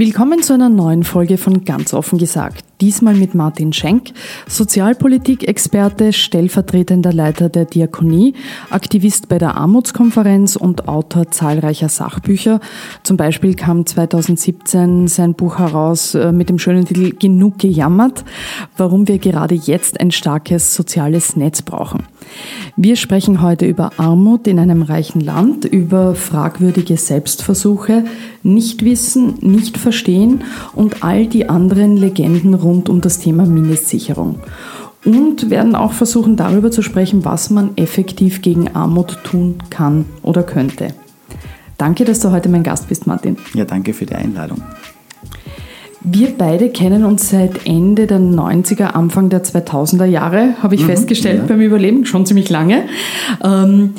Willkommen zu einer neuen Folge von Ganz offen gesagt. Diesmal mit Martin Schenk, Sozialpolitik-Experte, stellvertretender Leiter der Diakonie, Aktivist bei der Armutskonferenz und Autor zahlreicher Sachbücher. Zum Beispiel kam 2017 sein Buch heraus äh, mit dem schönen Titel Genug gejammert, warum wir gerade jetzt ein starkes soziales Netz brauchen. Wir sprechen heute über Armut in einem reichen Land, über fragwürdige Selbstversuche, Nichtwissen, nicht verstehen und all die anderen Legenden rund um das Thema Mindestsicherung. Und werden auch versuchen, darüber zu sprechen, was man effektiv gegen Armut tun kann oder könnte. Danke, dass du heute mein Gast bist, Martin. Ja, danke für die Einladung. Wir beide kennen uns seit Ende der 90er, Anfang der 2000er Jahre, habe ich mhm, festgestellt ja. beim Überleben, schon ziemlich lange. Ähm,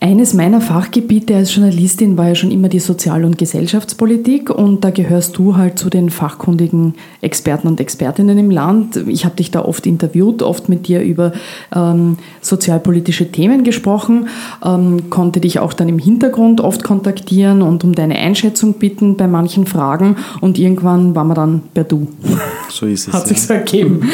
eines meiner Fachgebiete als Journalistin war ja schon immer die Sozial- und Gesellschaftspolitik und da gehörst du halt zu den fachkundigen Experten und Expertinnen im Land. Ich habe dich da oft interviewt, oft mit dir über ähm, sozialpolitische Themen gesprochen, ähm, konnte dich auch dann im Hintergrund oft kontaktieren und um deine Einschätzung bitten bei manchen Fragen und irgendwann waren wir dann per Du. So ist es. Hat sich so ergeben.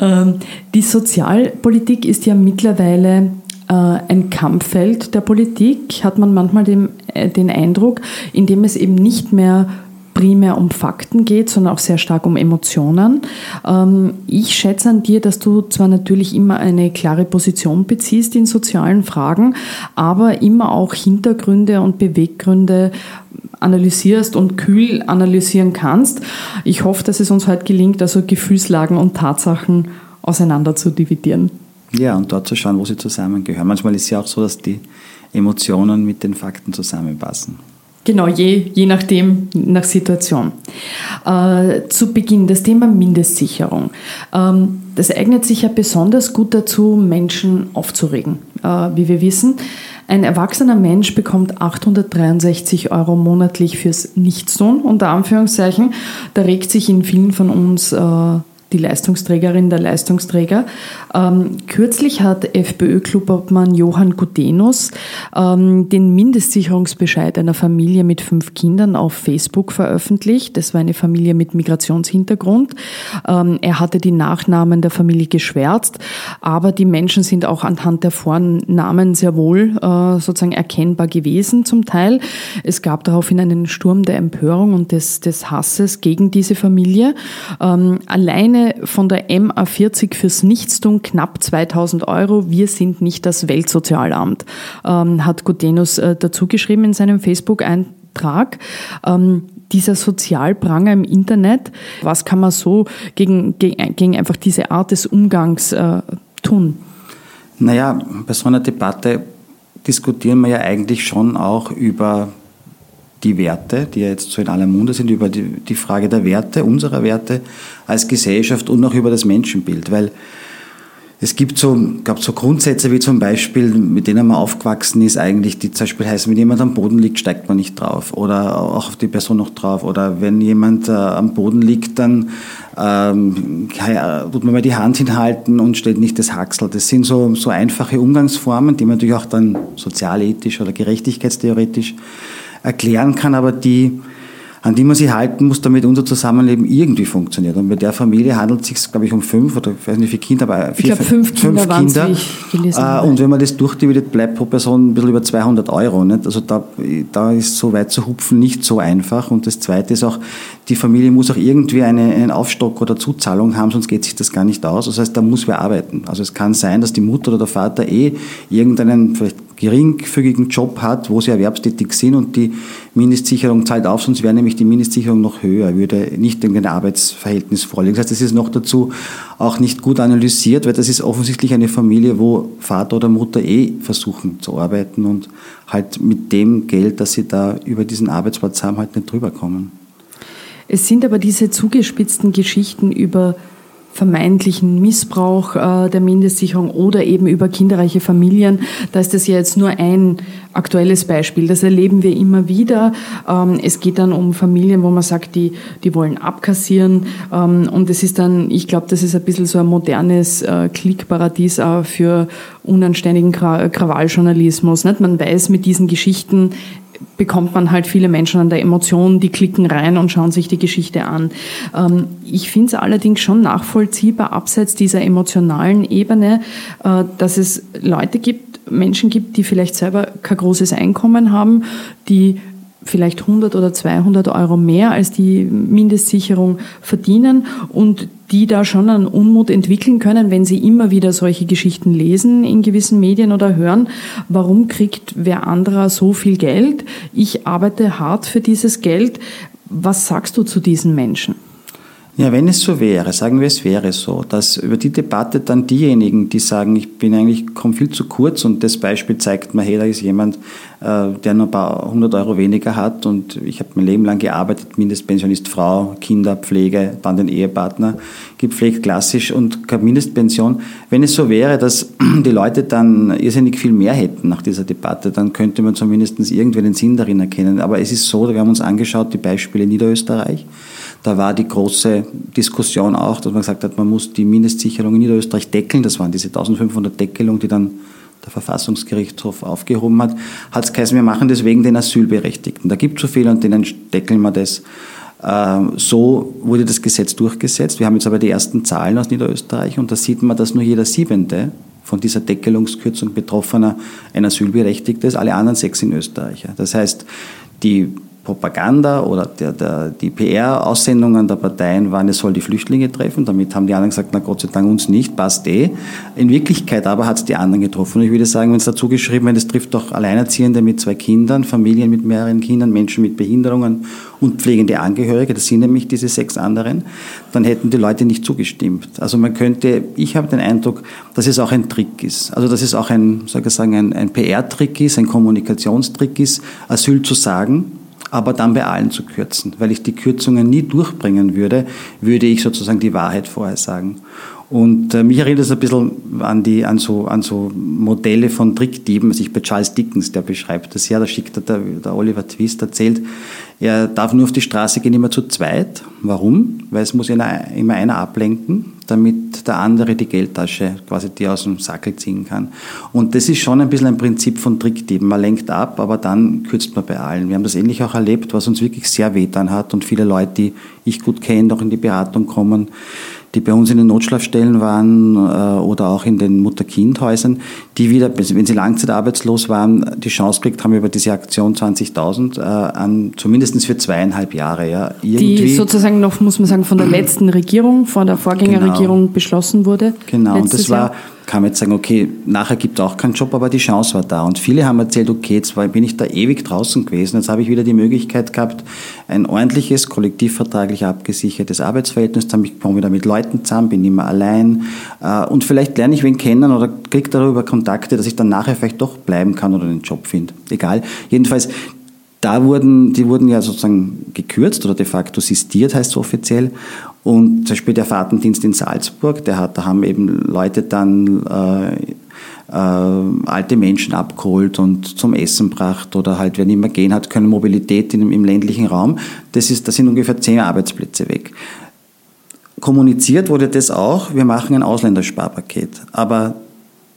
Ähm, die Sozialpolitik ist ja mittlerweile ein Kampffeld der Politik, hat man manchmal den, äh, den Eindruck, in dem es eben nicht mehr primär um Fakten geht, sondern auch sehr stark um Emotionen. Ähm, ich schätze an dir, dass du zwar natürlich immer eine klare Position beziehst in sozialen Fragen, aber immer auch Hintergründe und Beweggründe analysierst und kühl analysieren kannst. Ich hoffe, dass es uns heute gelingt, also Gefühlslagen und Tatsachen auseinander zu dividieren. Ja, und dort zu schauen, wo sie zusammengehören. Manchmal ist es ja auch so, dass die Emotionen mit den Fakten zusammenpassen. Genau, je, je nachdem, nach Situation. Äh, zu Beginn das Thema Mindestsicherung. Ähm, das eignet sich ja besonders gut dazu, Menschen aufzuregen. Äh, wie wir wissen, ein erwachsener Mensch bekommt 863 Euro monatlich fürs Nichtstun, unter Anführungszeichen. Da regt sich in vielen von uns äh, die Leistungsträgerin der Leistungsträger. Ähm, kürzlich hat FPÖ-Clubobmann Johann Gudenus ähm, den Mindestsicherungsbescheid einer Familie mit fünf Kindern auf Facebook veröffentlicht. Das war eine Familie mit Migrationshintergrund. Ähm, er hatte die Nachnamen der Familie geschwärzt, aber die Menschen sind auch anhand der Vornamen sehr wohl äh, sozusagen erkennbar gewesen zum Teil. Es gab daraufhin einen Sturm der Empörung und des, des Hasses gegen diese Familie. Ähm, von der MA40 fürs Nichtstun knapp 2000 Euro. Wir sind nicht das Weltsozialamt, ähm, hat Gutenus äh, dazu geschrieben in seinem Facebook-Eintrag. Ähm, dieser Sozialpranger im Internet, was kann man so gegen, gegen, gegen einfach diese Art des Umgangs äh, tun? Naja, bei so einer Debatte diskutieren wir ja eigentlich schon auch über die Werte, die ja jetzt so in aller Munde sind, über die, die Frage der Werte, unserer Werte als Gesellschaft und auch über das Menschenbild. Weil es gibt so, gab so Grundsätze wie zum Beispiel, mit denen man aufgewachsen ist, eigentlich, die zum Beispiel heißen, wenn jemand am Boden liegt, steigt man nicht drauf oder auch auf die Person noch drauf. Oder wenn jemand äh, am Boden liegt, dann ähm, tut man mal die Hand hinhalten und stellt nicht das Haxel. Das sind so, so einfache Umgangsformen, die man natürlich auch dann sozialethisch oder gerechtigkeitstheoretisch erklären kann, aber die an die man sich halten muss, damit unser Zusammenleben irgendwie funktioniert. Und bei der Familie handelt es sich, glaube ich, um fünf oder ich weiß nicht wie viele Kinder, aber vier, ich glaube, fünf, fünf Kinder. Kinder. Ich gelesen äh, und wenn man das durchdividiert, bleibt pro Person ein bisschen über 200 Euro. Nicht? Also da, da ist so weit zu hupfen nicht so einfach. Und das Zweite ist auch, die Familie muss auch irgendwie eine, einen Aufstock oder Zuzahlung haben, sonst geht sich das gar nicht aus. Das heißt, da muss wer arbeiten. Also es kann sein, dass die Mutter oder der Vater eh irgendeinen vielleicht geringfügigen Job hat, wo sie erwerbstätig sind und die Mindestsicherung zahlt auf, sonst wäre nämlich die Mindestsicherung noch höher, würde nicht irgendein Arbeitsverhältnis vorliegen. Das heißt, das ist noch dazu auch nicht gut analysiert, weil das ist offensichtlich eine Familie, wo Vater oder Mutter eh versuchen zu arbeiten und halt mit dem Geld, das sie da über diesen Arbeitsplatz haben, halt nicht drüber kommen. Es sind aber diese zugespitzten Geschichten über vermeintlichen Missbrauch äh, der Mindestsicherung oder eben über kinderreiche Familien. Da ist das ja jetzt nur ein aktuelles Beispiel. Das erleben wir immer wieder. Ähm, es geht dann um Familien, wo man sagt, die, die wollen abkassieren. Ähm, und es ist dann, ich glaube, das ist ein bisschen so ein modernes äh, Klickparadies auch für unanständigen Krawalljournalismus. Man weiß mit diesen Geschichten, bekommt man halt viele Menschen an der Emotion, die klicken rein und schauen sich die Geschichte an. Ähm, ich finde es allerdings schon nachvollziehbar, abseits dieser emotionalen Ebene, äh, dass es Leute gibt, Menschen gibt, die vielleicht selber kein großes Einkommen haben, die vielleicht 100 oder 200 Euro mehr als die Mindestsicherung verdienen und die da schon einen Unmut entwickeln können, wenn sie immer wieder solche Geschichten lesen in gewissen Medien oder hören. Warum kriegt wer anderer so viel Geld? Ich arbeite hart für dieses Geld. Was sagst du zu diesen Menschen? Ja, wenn es so wäre, sagen wir es wäre so, dass über die Debatte dann diejenigen, die sagen, ich bin eigentlich, komme viel zu kurz und das Beispiel zeigt mir, hey, da ist jemand, äh, der nur ein paar hundert Euro weniger hat und ich habe mein Leben lang gearbeitet, Mindestpensionist Frau, Kinder, Pflege, dann den Ehepartner, gepflegt klassisch und keine Mindestpension. Wenn es so wäre, dass die Leute dann irrsinnig viel mehr hätten nach dieser Debatte, dann könnte man zumindest irgendwie den Sinn darin erkennen. Aber es ist so, wir haben uns angeschaut, die Beispiele Niederösterreich, da war die große Diskussion auch, dass man gesagt hat, man muss die Mindestsicherung in Niederösterreich deckeln. Das waren diese 1500 Deckelungen, die dann der Verfassungsgerichtshof aufgehoben hat. Hat es geheißen, wir machen das wegen den Asylberechtigten. Da gibt es so viele und denen deckeln wir das. Ähm, so wurde das Gesetz durchgesetzt. Wir haben jetzt aber die ersten Zahlen aus Niederösterreich und da sieht man, dass nur jeder Siebente von dieser Deckelungskürzung Betroffener ein Asylberechtigter ist, alle anderen sechs sind Österreicher. Das heißt, die Propaganda oder der, der, die PR-Aussendungen der Parteien waren, es soll die Flüchtlinge treffen. Damit haben die anderen gesagt, na Gott sei Dank uns nicht, passt eh. In Wirklichkeit aber hat es die anderen getroffen. Und ich würde sagen, wenn es dazu geschrieben wird, es trifft doch Alleinerziehende mit zwei Kindern, Familien mit mehreren Kindern, Menschen mit Behinderungen und pflegende Angehörige, das sind nämlich diese sechs anderen, dann hätten die Leute nicht zugestimmt. Also man könnte, ich habe den Eindruck, dass es auch ein Trick ist. Also dass es auch ein, soll ich sagen, ein, ein PR-Trick ist, ein Kommunikationstrick ist, Asyl zu sagen, aber dann bei allen zu kürzen. Weil ich die Kürzungen nie durchbringen würde, würde ich sozusagen die Wahrheit vorher sagen. Und äh, mich erinnert es ein bisschen an, die, an, so, an so Modelle von Trickdieben, sich bei Charles Dickens, der beschreibt das ja, da schickt der, der Oliver Twist, erzählt, er darf nur auf die Straße gehen immer zu zweit. Warum? Weil es muss immer einer ablenken, damit der andere die Geldtasche quasi die aus dem Sackel ziehen kann. Und das ist schon ein bisschen ein Prinzip von Trickdieben. Man lenkt ab, aber dann kürzt man bei allen. Wir haben das ähnlich auch erlebt, was uns wirklich sehr wehtan hat und viele Leute, die ich gut kenne, auch in die Beratung kommen, die bei uns in den Notschlafstellen waren äh, oder auch in den Mutter-Kind-Häusern, die wieder, wenn sie langzeitarbeitslos waren, die Chance gekriegt haben über diese Aktion 20.000 äh, an zumindest für zweieinhalb Jahre. Ja, irgendwie. Die sozusagen noch, muss man sagen, von der letzten Regierung, von der Vorgängerregierung genau. beschlossen wurde. Genau, und das war, kann man jetzt sagen, okay, nachher gibt es auch keinen Job, aber die Chance war da. Und viele haben erzählt, okay, jetzt bin ich da ewig draußen gewesen, jetzt habe ich wieder die Möglichkeit gehabt, ein ordentliches, kollektivvertraglich abgesichertes Arbeitsverhältnis, dann komme ich wieder mit Leuten zusammen, bin immer allein äh, und vielleicht lerne ich wen kennen oder kriege darüber Kontakte, dass ich dann nachher vielleicht doch bleiben kann oder einen Job finde. Egal. Jedenfalls, da wurden, die wurden ja sozusagen gekürzt oder de facto sistiert, heißt es offiziell. Und zum Beispiel der Fahrtendienst in Salzburg, der hat, da haben eben Leute dann äh, äh, alte Menschen abgeholt und zum Essen gebracht oder halt, wer nicht mehr gehen hat, können Mobilität in, im ländlichen Raum. Das ist, da sind ungefähr zehn Arbeitsplätze weg. Kommuniziert wurde das auch, wir machen ein Ausländersparpaket. Aber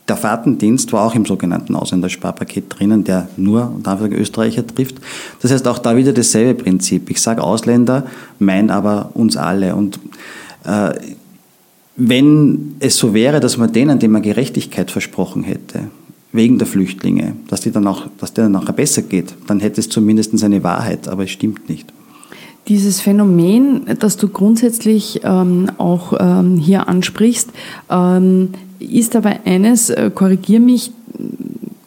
der Fahrtendienst war auch im sogenannten Ausländersparpaket drinnen, der nur unter Österreicher trifft. Das heißt auch da wieder dasselbe Prinzip. Ich sage Ausländer, mein aber uns alle. Und äh, wenn es so wäre, dass man denen, denen man Gerechtigkeit versprochen hätte, wegen der Flüchtlinge, dass, die dann auch, dass denen nachher besser geht, dann hätte es zumindest eine Wahrheit, aber es stimmt nicht. Dieses Phänomen, das du grundsätzlich ähm, auch ähm, hier ansprichst, ähm, ist aber eines, äh, korrigier mich,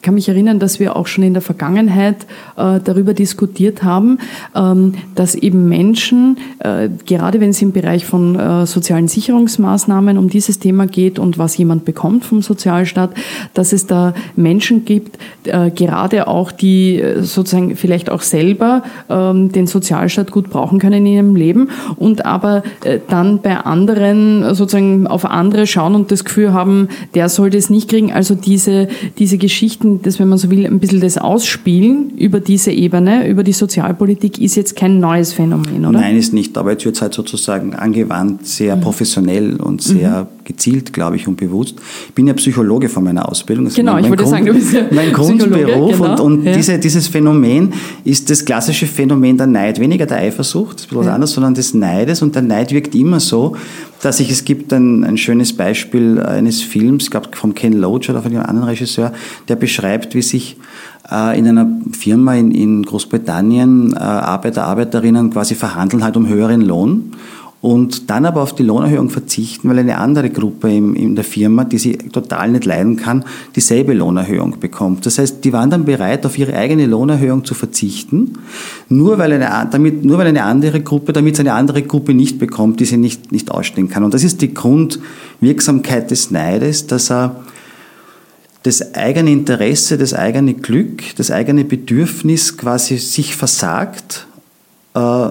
kann mich erinnern, dass wir auch schon in der Vergangenheit äh, darüber diskutiert haben, ähm, dass eben Menschen, äh, gerade wenn es im Bereich von äh, sozialen Sicherungsmaßnahmen um dieses Thema geht und was jemand bekommt vom Sozialstaat, dass es da Menschen gibt, äh, gerade auch die äh, sozusagen vielleicht auch selber ähm, den Sozialstaat gut brauchen können in ihrem Leben und aber äh, dann bei anderen sozusagen auf andere schauen und das Gefühl haben, der sollte es nicht kriegen. Also diese, diese Geschichten das, wenn man so will, ein bisschen das Ausspielen über diese Ebene, über die Sozialpolitik, ist jetzt kein neues Phänomen, oder? Nein, ist nicht, aber jetzt wird es halt sozusagen angewandt, sehr professionell und sehr mhm. Gezielt, glaube ich, und bewusst. Ich bin ja Psychologe von meiner Ausbildung. Das genau, mein, mein ich wollte Grund, sagen, du bist ja Mein Grundberuf genau. und, und ja. diese, dieses Phänomen ist das klassische Phänomen der Neid, weniger der Eifersucht, das ist bisschen ja. anders, sondern des Neides und der Neid wirkt immer so, dass ich, es gibt ein, ein schönes Beispiel eines Films, ich glaube vom Ken Loach oder von einem anderen Regisseur, der beschreibt, wie sich äh, in einer Firma in, in Großbritannien äh, Arbeiter, Arbeiterinnen quasi verhandeln halt um höheren Lohn und dann aber auf die Lohnerhöhung verzichten, weil eine andere Gruppe in, in der Firma, die sie total nicht leiden kann, dieselbe Lohnerhöhung bekommt. Das heißt, die waren dann bereit, auf ihre eigene Lohnerhöhung zu verzichten, nur weil eine, damit, nur weil eine andere Gruppe, damit es eine andere Gruppe nicht bekommt, die sie nicht, nicht ausstehen kann. Und das ist die Grundwirksamkeit des Neides, dass er das eigene Interesse, das eigene Glück, das eigene Bedürfnis quasi sich versagt, äh,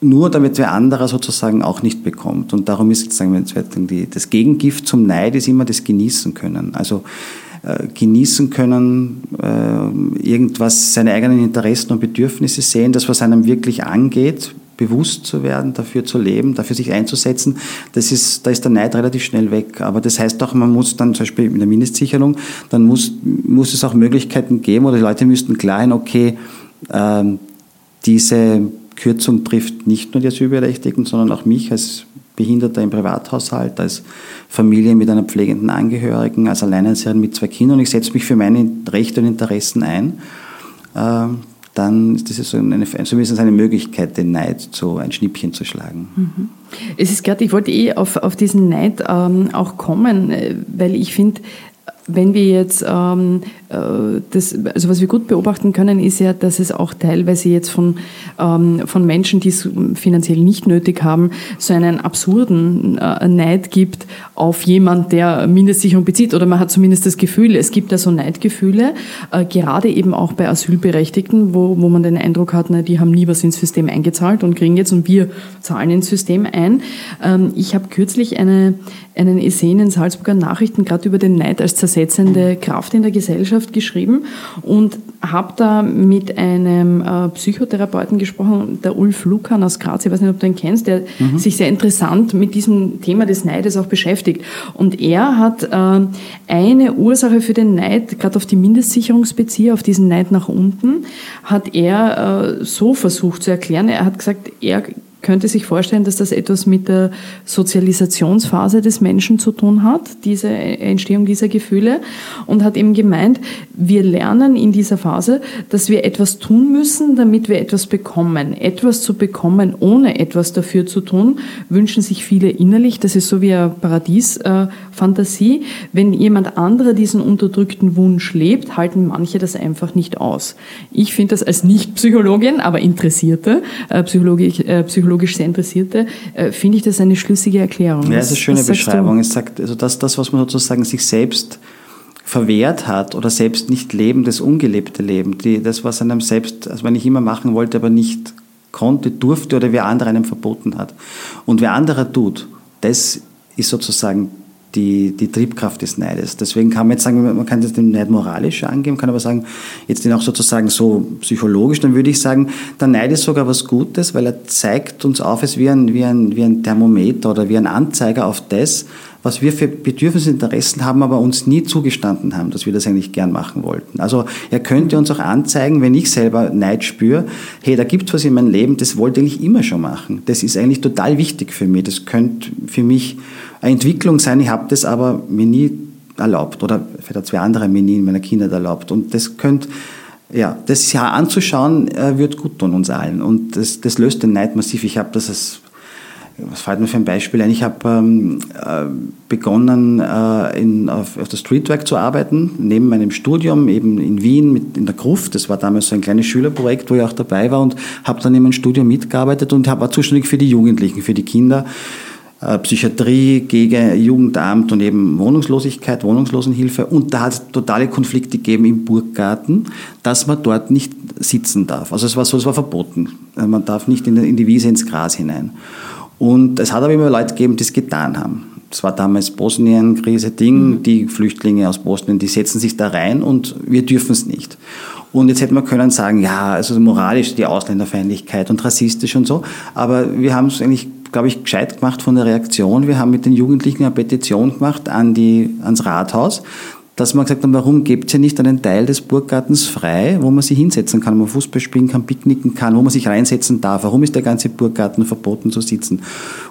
nur damit wer anderer sozusagen auch nicht bekommt. Und darum ist sozusagen die, das Gegengift zum Neid ist immer das Genießen können. Also äh, genießen können, äh, irgendwas, seine eigenen Interessen und Bedürfnisse sehen, das, was einem wirklich angeht, bewusst zu werden, dafür zu leben, dafür sich einzusetzen, das ist, da ist der Neid relativ schnell weg. Aber das heißt auch, man muss dann zum Beispiel in der Mindestsicherung, dann muss, muss es auch Möglichkeiten geben oder die Leute müssten klar sein, okay, äh, diese Kürzung trifft nicht nur die Asylberechtigten, sondern auch mich als Behinderter im Privathaushalt, als Familie mit einer pflegenden Angehörigen, als Alleinerziehende mit zwei Kindern und ich setze mich für meine Rechte und Interessen ein, ähm, dann ist das so eine, zumindest eine Möglichkeit, den Neid zu ein Schnippchen zu schlagen. Mhm. Es ist gerade, ich wollte eh auf, auf diesen Neid ähm, auch kommen, äh, weil ich finde, wenn wir jetzt ähm, äh, das, also was wir gut beobachten können, ist ja, dass es auch teilweise jetzt von, ähm, von Menschen, die es finanziell nicht nötig haben, so einen absurden äh, Neid gibt auf jemand, der Mindestsicherung bezieht. Oder man hat zumindest das Gefühl, es gibt da so Neidgefühle, äh, gerade eben auch bei Asylberechtigten, wo, wo man den Eindruck hat, na, die haben nie was ins System eingezahlt und kriegen jetzt und wir zahlen ins System ein. Ähm, ich habe kürzlich eine, einen Essay in den Salzburger Nachrichten gerade über den Neid als zersetzende Kraft in der Gesellschaft geschrieben und habe da mit einem äh, Psychotherapeuten gesprochen, der Ulf Lukan aus Graz, ich weiß nicht, ob du ihn kennst, der mhm. sich sehr interessant mit diesem Thema des Neides auch beschäftigt. Und er hat äh, eine Ursache für den Neid, gerade auf die Mindestsicherungsbezieher, auf diesen Neid nach unten, hat er äh, so versucht zu erklären. Er hat gesagt, er könnte sich vorstellen, dass das etwas mit der Sozialisationsphase des Menschen zu tun hat, diese Entstehung dieser Gefühle, und hat eben gemeint, wir lernen in dieser Phase, dass wir etwas tun müssen, damit wir etwas bekommen. Etwas zu bekommen, ohne etwas dafür zu tun, wünschen sich viele innerlich. Das ist so wie eine Paradiesfantasie. Wenn jemand anderer diesen unterdrückten Wunsch lebt, halten manche das einfach nicht aus. Ich finde das als Nicht-Psychologin, aber Interessierte, äh, äh, Psychologisch psychologisch sehr Interessierte, äh, finde ich das eine schlüssige Erklärung. Ja, das ist eine schöne Beschreibung. Es sagt, also das, das, was man sozusagen sich selbst verwehrt hat oder selbst nicht leben, das ungelebte Leben, die, das, was einem selbst, also wenn ich immer machen wollte, aber nicht konnte, durfte oder wer andere einem verboten hat. Und wer anderer tut, das ist sozusagen die, die Triebkraft des Neides. Deswegen kann man jetzt sagen, man kann das den Neid moralisch angeben, kann aber sagen, jetzt den auch sozusagen so psychologisch, dann würde ich sagen, der Neid ist sogar was Gutes, weil er zeigt uns auf, es wie ein, wie ein, wie ein Thermometer oder wie ein Anzeiger auf das, was wir für Bedürfnisse und Interessen haben, aber uns nie zugestanden haben, dass wir das eigentlich gern machen wollten. Also er könnte uns auch anzeigen, wenn ich selber Neid spüre, hey, da gibt es was in meinem Leben, das wollte ich immer schon machen. Das ist eigentlich total wichtig für mich. Das könnte für mich eine Entwicklung sein. Ich habe das aber mir nie erlaubt oder vielleicht zwei andere mir nie in meiner Kindheit erlaubt. Und das könnte ja, das Jahr anzuschauen, äh, wird gut tun uns allen. Und das, das löst den Neid massiv. Ich habe das als was fällt mir für ein Beispiel ein? Ich habe ähm, äh, begonnen, äh, in, auf, auf der Streetwork zu arbeiten, neben meinem Studium, eben in Wien mit, in der Gruft. Das war damals so ein kleines Schülerprojekt, wo ich auch dabei war und habe dann in meinem Studium mitgearbeitet und hab, war zuständig für die Jugendlichen, für die Kinder. Äh, Psychiatrie, gegen Jugendamt und eben Wohnungslosigkeit, Wohnungslosenhilfe. Und da hat es totale Konflikte gegeben im Burggarten, dass man dort nicht sitzen darf. Also es war so, es war verboten. Man darf nicht in die Wiese ins Gras hinein. Und es hat aber immer Leute gegeben, die es getan haben. Es war damals Bosnien-Krise, Ding, mhm. die Flüchtlinge aus Bosnien, die setzen sich da rein und wir dürfen es nicht. Und jetzt hätte man können sagen, ja, also moralisch die Ausländerfeindlichkeit und rassistisch und so, aber wir haben es eigentlich, glaube ich, gescheit gemacht von der Reaktion. Wir haben mit den Jugendlichen eine Petition gemacht an die, ans Rathaus, dass man gesagt hat, warum gibt es ja nicht einen Teil des Burggartens frei, wo man sich hinsetzen kann, wo man Fußball spielen kann, picknicken kann, wo man sich reinsetzen darf. Warum ist der ganze Burggarten verboten zu sitzen?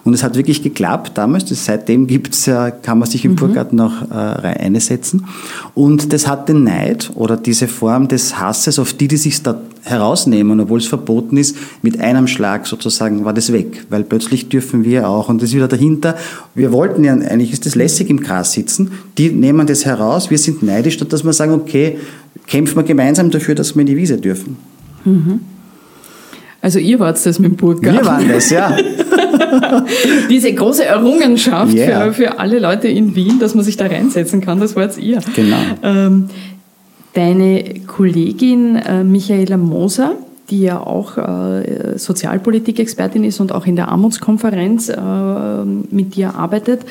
Und es hat wirklich geklappt damals. Das, seitdem gibt's ja, kann man sich im mhm. Burggarten auch äh, reinsetzen. Und das hat den Neid oder diese Form des Hasses auf die, die sich da herausnehmen, obwohl es verboten ist, mit einem Schlag sozusagen war das weg, weil plötzlich dürfen wir auch, und das ist wieder dahinter, wir wollten ja, eigentlich ist das lässig im Gras sitzen, die nehmen das heraus, wir sind neidisch, statt dass wir sagen, okay, kämpfen wir gemeinsam dafür, dass wir in die Wiese dürfen. Mhm. Also ihr wart das mit dem Burggarten. Wir waren das, ja. Diese große Errungenschaft yeah. für, für alle Leute in Wien, dass man sich da reinsetzen kann, das wart ihr. Genau. Ähm, Deine Kollegin äh, Michaela Moser, die ja auch äh, Sozialpolitik-Expertin ist und auch in der Armutskonferenz äh, mit dir arbeitet,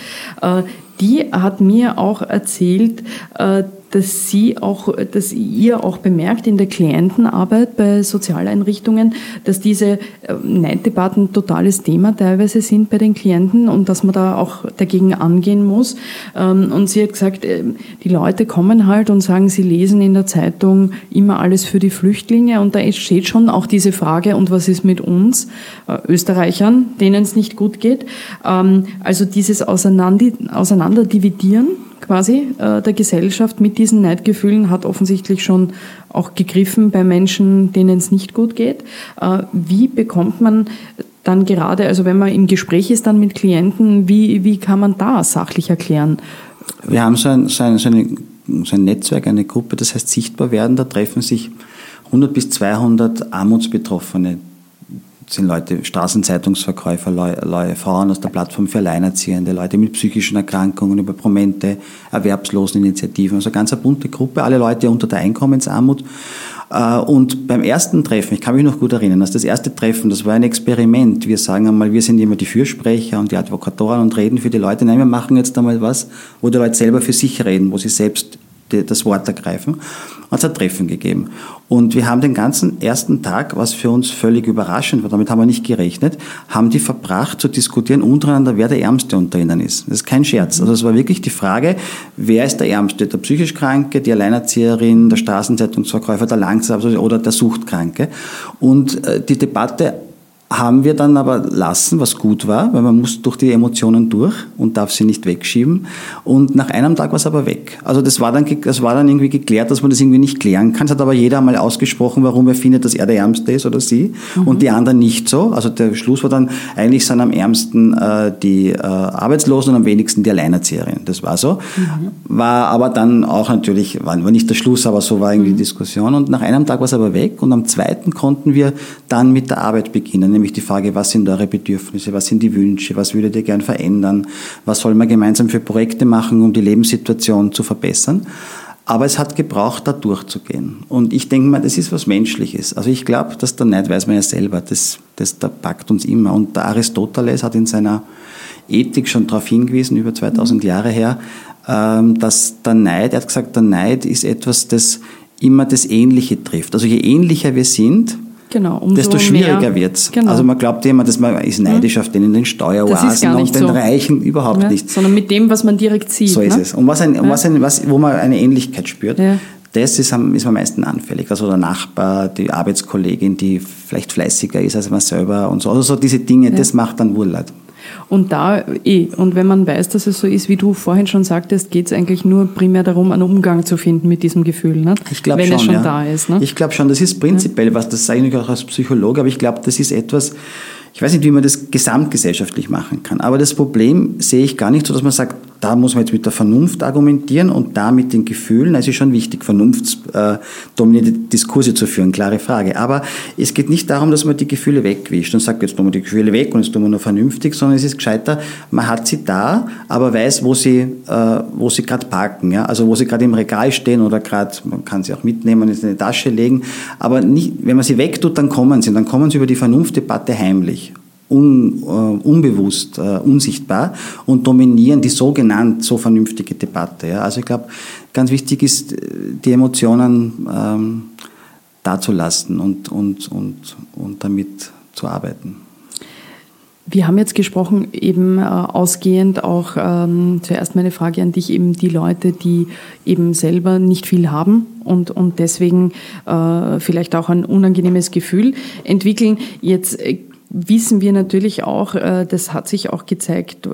äh, die hat mir auch erzählt, äh, dass sie auch, dass ihr auch bemerkt in der Klientenarbeit bei Sozialeinrichtungen, dass diese äh, Neiddebatten totales Thema teilweise sind bei den Klienten und dass man da auch dagegen angehen muss. Ähm, und sie hat gesagt, äh, die Leute kommen halt und sagen, sie lesen in der Zeitung immer alles für die Flüchtlinge und da steht schon auch diese Frage, und was ist mit uns äh, Österreichern, denen es nicht gut geht? Ähm, also dieses Auseinanderdividieren quasi äh, der Gesellschaft mit diesen Neidgefühlen hat offensichtlich schon auch gegriffen bei Menschen, denen es nicht gut geht. Äh, wie bekommt man dann gerade, also wenn man im Gespräch ist dann mit Klienten, wie, wie kann man da sachlich erklären? Wir haben so ein, so, ein, so, eine, so ein Netzwerk, eine Gruppe, das heißt Sichtbar werden, da treffen sich 100 bis 200 Armutsbetroffene, sind Leute, Straßenzeitungsverkäufer, Leute, Frauen aus der Plattform für Alleinerziehende, Leute mit psychischen Erkrankungen, über Promente, Erwerbsloseninitiativen, also eine ganz eine bunte Gruppe, alle Leute unter der Einkommensarmut. Äh, und beim ersten Treffen, ich kann mich noch gut erinnern, als das erste Treffen, das war ein Experiment. Wir sagen einmal, wir sind immer die Fürsprecher und die Advokatoren und reden für die Leute. Nein, wir machen jetzt einmal was, wo die Leute selber für sich reden, wo sie selbst das Wort ergreifen, hat es ein Treffen gegeben. Und wir haben den ganzen ersten Tag, was für uns völlig überraschend war, damit haben wir nicht gerechnet, haben die verbracht zu diskutieren untereinander, wer der Ärmste unter ihnen ist. Das ist kein Scherz. Also es war wirklich die Frage, wer ist der Ärmste? Der psychisch Kranke, die Alleinerzieherin, der Straßenzeitungsverkäufer, der Langsam oder der Suchtkranke. Und äh, die Debatte haben wir dann aber lassen, was gut war, weil man muss durch die Emotionen durch und darf sie nicht wegschieben. Und nach einem Tag war es aber weg. Also das war dann, das war dann irgendwie geklärt, dass man das irgendwie nicht klären kann. Es hat aber jeder einmal ausgesprochen, warum er findet, dass er der Ärmste ist oder sie mhm. und die anderen nicht so. Also der Schluss war dann, eigentlich sind am ärmsten äh, die äh, Arbeitslosen und am wenigsten die Alleinerzieherinnen. Das war so. Mhm. War aber dann auch natürlich, war, war nicht der Schluss, aber so war irgendwie die Diskussion. Und nach einem Tag war es aber weg und am zweiten konnten wir dann mit der Arbeit beginnen nämlich die Frage, was sind eure Bedürfnisse, was sind die Wünsche, was würdet ihr gern verändern, was soll man gemeinsam für Projekte machen, um die Lebenssituation zu verbessern. Aber es hat gebraucht, da durchzugehen. Und ich denke mal, das ist was Menschliches. Also ich glaube, dass der Neid, weiß man ja selber, das, das da packt uns immer. Und der Aristoteles hat in seiner Ethik schon darauf hingewiesen, über 2000 Jahre her, ähm, dass der Neid, er hat gesagt, der Neid ist etwas, das immer das Ähnliche trifft. Also je ähnlicher wir sind, Genau, umso desto schwieriger wird es. Genau. Also man glaubt immer, dass man ist neidisch auf den in den Steueroasen und den so. Reichen überhaupt Ja, nicht. Sondern mit dem, was man direkt sieht. So ist ne? es. Und was ein, und was ein, was, wo man eine Ähnlichkeit spürt, Ja. das ist am, ist am meisten anfällig. Also der Nachbar, die Arbeitskollegin, die vielleicht fleißiger ist als man selber und so. Also so diese Dinge, das macht dann Urlaub. Und da eh, und wenn man weiß, dass es so ist, wie du vorhin schon sagtest, geht es eigentlich nur primär darum, einen Umgang zu finden mit diesem Gefühl. Ne? Ich wenn schon, es schon ja. da ist. Ne? Ich glaube schon, das ist prinzipiell was, das sage ich auch als Psychologe, aber ich glaube, das ist etwas, ich weiß nicht, wie man das gesamtgesellschaftlich machen kann, aber das Problem sehe ich gar nicht so, dass man sagt, da muss man jetzt mit der Vernunft argumentieren und da mit den Gefühlen. Es ist schon wichtig, vernunftsdominierte Diskurse zu führen, klare Frage. Aber es geht nicht darum, dass man die Gefühle wegwischt und sagt, jetzt tun wir die Gefühle weg und jetzt tun wir nur vernünftig, sondern es ist gescheiter, man hat sie da, aber weiß, wo sie, äh, wo sie gerade parken. Ja? Also wo sie gerade im Regal stehen oder gerade, man kann sie auch mitnehmen, in eine Tasche legen. Aber nicht, wenn man sie wegtut, dann kommen sie. Dann kommen sie über die Vernunftdebatte heimlich un, äh, unbewusst, äh, unsichtbar und dominieren die sogenannte so vernünftige Debatte. Ja? Also ich glaube, ganz wichtig ist, äh, die Emotionen ähm, dazulassen und, und, und, und damit zu arbeiten. Wir haben jetzt gesprochen, eben äh, ausgehend auch ähm, zuerst meine Frage an dich, eben die Leute, die eben selber nicht viel haben und, und deswegen äh, vielleicht auch ein unangenehmes Gefühl entwickeln. Jetzt äh, wissen wir natürlich auch, äh, das hat sich auch gezeigt,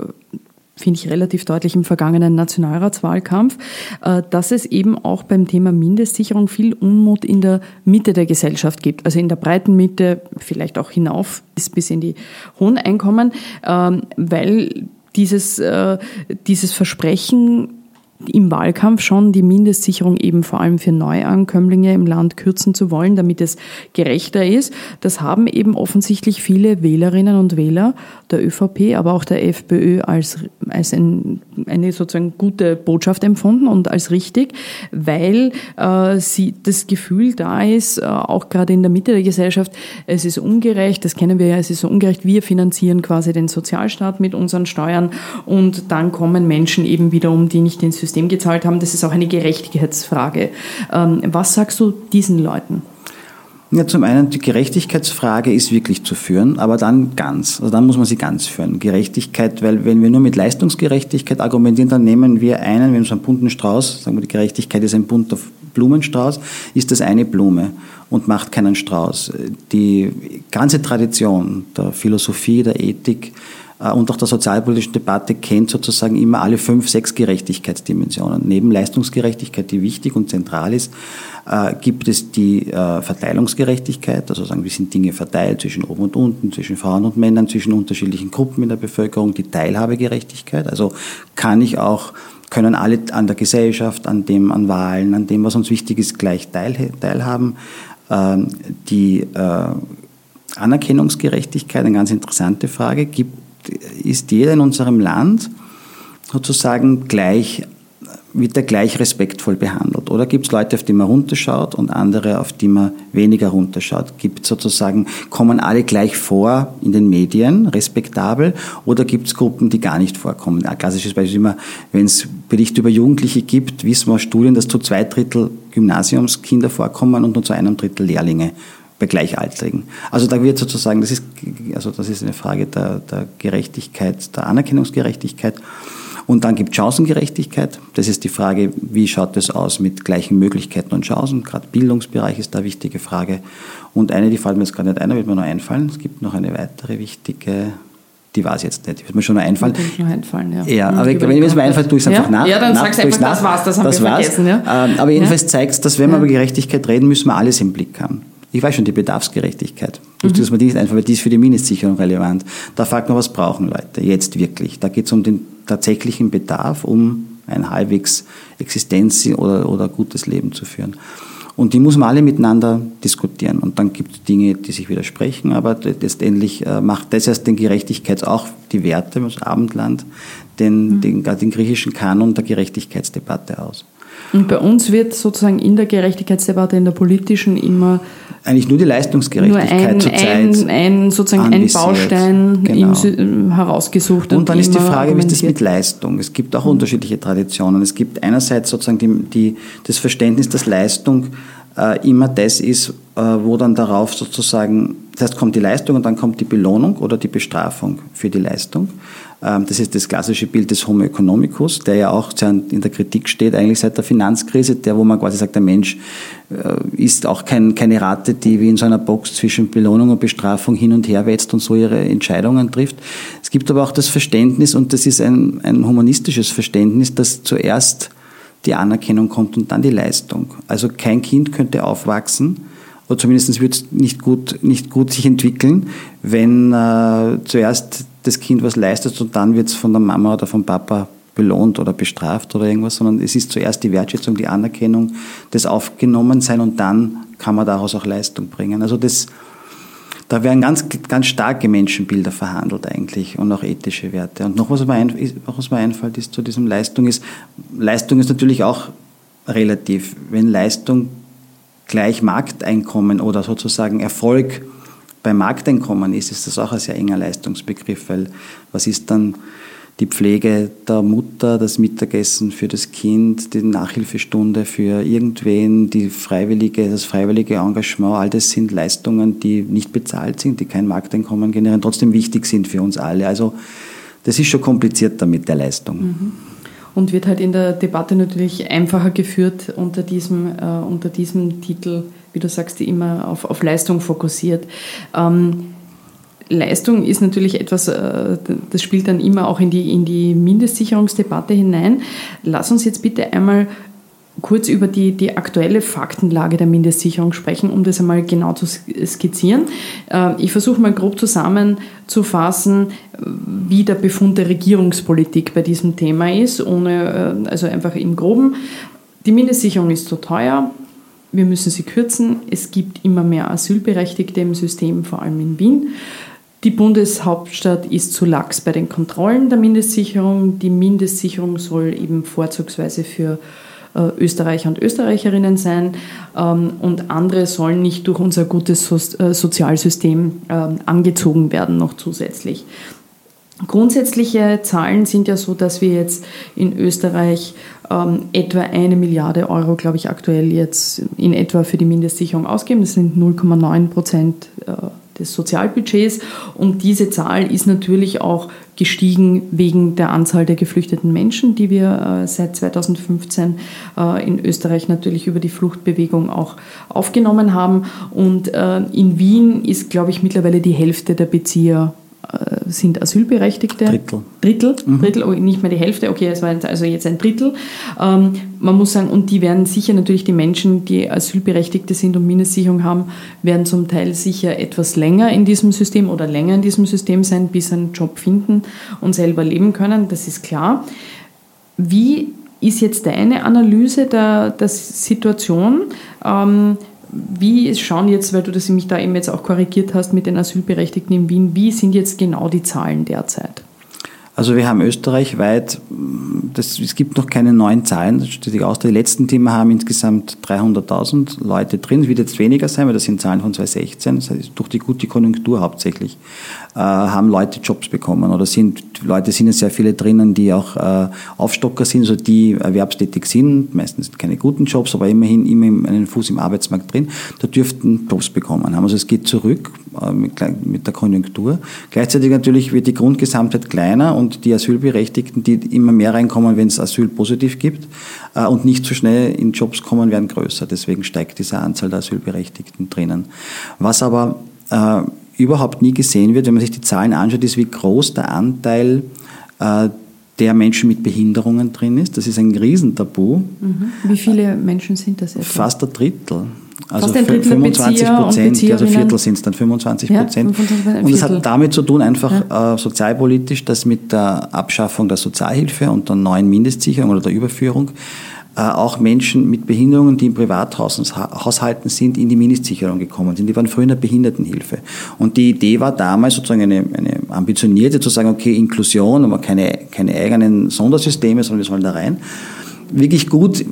finde ich relativ deutlich im vergangenen Nationalratswahlkampf, äh, dass es eben auch beim Thema Mindestsicherung viel Unmut in der Mitte der Gesellschaft gibt. Also in der breiten Mitte, vielleicht auch hinauf bis, in die hohen Einkommen, ähm, weil dieses, äh, dieses Versprechen im Wahlkampf schon die Mindestsicherung eben vor allem für Neuankömmlinge im Land kürzen zu wollen, damit es gerechter ist. Das haben eben offensichtlich viele Wählerinnen und Wähler der ÖVP, aber auch der FPÖ als, als ein, eine sozusagen gute Botschaft empfunden und als richtig, weil äh, sie das Gefühl da ist, äh, auch gerade in der Mitte der Gesellschaft, es ist ungerecht, das kennen wir ja, es ist so ungerecht, wir finanzieren quasi den Sozialstaat mit unseren Steuern und dann kommen Menschen eben wiederum, die nicht ins System gezahlt haben. Das ist auch eine Gerechtigkeitsfrage. Ähm, was sagst du diesen Leuten? Ja, zum einen, die Gerechtigkeitsfrage ist wirklich zu führen, aber dann ganz. Also dann muss man sie ganz führen. Gerechtigkeit, weil wenn wir nur mit Leistungsgerechtigkeit argumentieren, dann nehmen wir einen, wenn wir so einen bunten Strauß, sagen wir, die Gerechtigkeit ist ein bunter Blumenstrauß, ist das eine Blume und macht keinen Strauß. Die ganze Tradition der Philosophie, der Ethik, und auch der sozialpolitischen Debatte kennt sozusagen immer alle fünf, sechs Gerechtigkeitsdimensionen. Neben Leistungsgerechtigkeit, die wichtig und zentral ist, äh, gibt es die äh, Verteilungsgerechtigkeit, also sagen, wie sind Dinge verteilt zwischen oben und unten, zwischen Frauen und Männern, zwischen unterschiedlichen Gruppen in der Bevölkerung, die Teilhabegerechtigkeit, also kann ich auch können alle an der Gesellschaft, an dem, an Wahlen, an dem, was uns wichtig ist, gleich teil, teilhaben. Ähm, die äh, Anerkennungsgerechtigkeit, eine ganz interessante Frage, gibt ist jeder in unserem Land sozusagen gleich, wird er gleich respektvoll behandelt? Oder gibt es Leute, auf die man runterschaut und andere, auf die man weniger runterschaut? Gibt sozusagen, kommen alle gleich vor in den Medien, respektabel? Oder gibt es Gruppen, die gar nicht vorkommen? Ein klassisches Beispiel ist immer, wenn es Berichte über Jugendliche gibt, wissen wir aus Studien, dass zu zwei Drittel Gymnasiumskinder vorkommen und nur zu einem Drittel Lehrlinge bei Gleichaltrigen. Also da wird sozusagen, das ist, also das ist eine Frage der, der Gerechtigkeit, der Anerkennungsgerechtigkeit. Und dann gibt es Chancengerechtigkeit. Das ist die Frage, wie schaut es aus mit gleichen Möglichkeiten und Chancen? Gerade Bildungsbereich ist da eine wichtige Frage. Und eine, die fällt mir jetzt gerade nicht ein, wird mir noch einfallen. Es gibt noch eine weitere wichtige, die war es jetzt nicht, die wird mir schon noch einfallen. Wird noch einfallen, ja. Ja, aber wenn mir das mal einfällt, tue ich es einfach ja? nach. Ja, dann nach, sagst du einfach, nach. das war's, das haben das wir vergessen. Ja? Ähm, Aber jedenfalls Ja. zeigt es, dass wenn wir über Gerechtigkeit reden, müssen wir alles im Blick haben. Ich weiß schon, die Bedarfsgerechtigkeit. Mhm. dass man die nicht einfach, weil die ist für die Mindestsicherung relevant. Da fragt man, was brauchen Leute jetzt wirklich? Da geht es um den tatsächlichen Bedarf, um ein halbwegs Existenz oder, oder gutes Leben zu führen. Und die muss man alle miteinander diskutieren. Und dann gibt es Dinge, die sich widersprechen, aber letztendlich äh, macht das erst den Gerechtigkeits, auch die Werte, das Abendland, den, Mhm. den, den griechischen Kanon der Gerechtigkeitsdebatte aus. Und bei uns wird sozusagen in der Gerechtigkeitsdebatte, in der politischen immer Eigentlich nur die nur Leistungsgerechtigkeit ein, zurzeit. ein, ein, sozusagen ein anvisiert. Baustein Genau. herausgesucht. Und dann ist die Frage, wie ist das mit. Leistung? Es gibt auch unterschiedliche Traditionen. Es gibt einerseits sozusagen die, die, das Verständnis, dass Leistung äh, immer das ist, äh, wo dann darauf sozusagen, das heißt kommt die Leistung und dann kommt die Belohnung oder die Bestrafung für die Leistung. Ähm, das ist das klassische Bild des Homo economicus, der ja auch in der Kritik steht, eigentlich seit der Finanzkrise, der, wo man quasi sagt, der Mensch äh, ist auch kein, keine Rate, die wie in so einer Box zwischen Belohnung und Bestrafung hin und her wetzt und so ihre Entscheidungen trifft. Es gibt aber auch das Verständnis, und das ist ein, ein humanistisches Verständnis, dass zuerst die Anerkennung kommt und dann die Leistung. Also kein Kind könnte aufwachsen, oder zumindest wird es nicht gut, nicht gut sich entwickeln, wenn äh, zuerst das Kind was leistet und dann wird es von der Mama oder vom Papa belohnt oder bestraft oder irgendwas, sondern es ist zuerst die Wertschätzung, die Anerkennung, das Aufgenommensein und dann kann man daraus auch Leistung bringen. Also das, da werden ganz, ganz starke Menschenbilder verhandelt eigentlich und auch ethische Werte. Und noch was mir, ein, was mir einfällt ist zu diesem Leistung ist, Leistung ist natürlich auch relativ. Wenn Leistung gleich Markteinkommen oder sozusagen Erfolg beim Markteinkommen ist, ist das auch ein sehr enger Leistungsbegriff, weil was ist dann die Pflege der Mutter, das Mittagessen für das Kind, die Nachhilfestunde für irgendwen, die freiwillige, das freiwillige Engagement, all das sind Leistungen, die nicht bezahlt sind, die kein Markteinkommen generieren, trotzdem wichtig sind für uns alle. Also das ist schon komplizierter mit der Leistung. Mhm. Und wird halt in der Debatte natürlich einfacher geführt unter diesem, äh, unter diesem Titel wie du sagst, die immer auf, auf Leistung fokussiert. Ähm, Leistung ist natürlich etwas, äh, das spielt dann immer auch in die, in die Mindestsicherungsdebatte hinein. Lass uns jetzt bitte einmal kurz über die, die aktuelle Faktenlage der Mindestsicherung sprechen, um das einmal genau zu skizzieren. Äh, ich versuche mal grob zusammenzufassen, wie der Befund der Regierungspolitik bei diesem Thema ist, ohne, äh, also einfach im Groben. Die Mindestsicherung ist zu teuer, wir müssen sie kürzen. Es gibt immer mehr Asylberechtigte im System, vor allem in Wien. Die Bundeshauptstadt ist zu lax bei den Kontrollen der Mindestsicherung. Die Mindestsicherung soll eben vorzugsweise für äh, Österreicher und Österreicherinnen sein ähm, und andere sollen nicht durch unser gutes äh, Sozialsystem ähm, angezogen werden noch zusätzlich. Grundsätzliche Zahlen sind ja so, dass wir jetzt in Österreich ähm, etwa eine Milliarde Euro, glaube ich, aktuell jetzt in etwa für die Mindestsicherung ausgeben. Das sind 0,9 Prozent äh, des Sozialbudgets. Und diese Zahl ist natürlich auch gestiegen wegen der Anzahl der geflüchteten Menschen, die wir äh, seit 2015 äh, in Österreich natürlich über die Fluchtbewegung auch aufgenommen haben. Und äh, in Wien ist, glaube ich, mittlerweile die Hälfte der Bezieher sind Asylberechtigte. Drittel. Drittel, mhm. Drittel oh, nicht mehr die Hälfte, okay, es war also jetzt ein Drittel. Ähm, man muss sagen, und die werden sicher natürlich die Menschen, die Asylberechtigte sind und Mindestsicherung haben, werden zum Teil sicher etwas länger in diesem System oder länger in diesem System sein, bis sie einen Job finden und selber leben können, das ist klar. Wie ist jetzt deine Analyse der, der Situation? Ähm, wie schauen jetzt, weil du das mich da eben jetzt auch korrigiert hast mit den Asylberechtigten in Wien, wie sind jetzt genau die Zahlen derzeit? Also wir haben österreichweit, das, es gibt noch keine neuen Zahlen, das steht aus. Die letzten, die haben, insgesamt 300.000 Leute drin. Es wird jetzt weniger sein, weil das sind Zahlen von 2016. Das heißt, durch die gute Konjunktur hauptsächlich haben Leute Jobs bekommen oder sind Leute sind ja sehr viele drinnen, die auch äh, Aufstocker sind, also die erwerbstätig sind, meistens keine guten Jobs, aber immerhin immer einen Fuß im Arbeitsmarkt drin, da dürften Jobs bekommen haben. Also es geht zurück äh, mit, mit der Konjunktur. Gleichzeitig natürlich wird die Grundgesamtheit kleiner und die Asylberechtigten, die immer mehr reinkommen, wenn es Asyl positiv gibt äh, und nicht so schnell in Jobs kommen, werden größer. Deswegen steigt diese Anzahl der Asylberechtigten drinnen. Was aber äh, überhaupt nie gesehen wird, wenn man sich die Zahlen anschaut, ist, wie groß der Anteil äh, der Menschen mit Behinderungen drin ist. Das ist ein Riesentabu. Mhm. Wie viele Menschen sind das etwa? Fast ein Drittel. Also Fast ein Drittel 25 Prozent, also Viertel sind es dann 25 Prozent. Ja, und das hat damit zu tun, einfach ja. äh, sozialpolitisch, dass mit der Abschaffung der Sozialhilfe und der neuen Mindestsicherung oder der Überführung auch Menschen mit Behinderungen, die in Privathaushalten sind, in die Mindestsicherung gekommen sind. Die waren früher in der Behindertenhilfe. Und die Idee war damals sozusagen eine, eine ambitionierte, zu sagen, okay, Inklusion, aber keine, keine eigenen Sondersysteme, sondern wir sollen da rein. Wirklich gut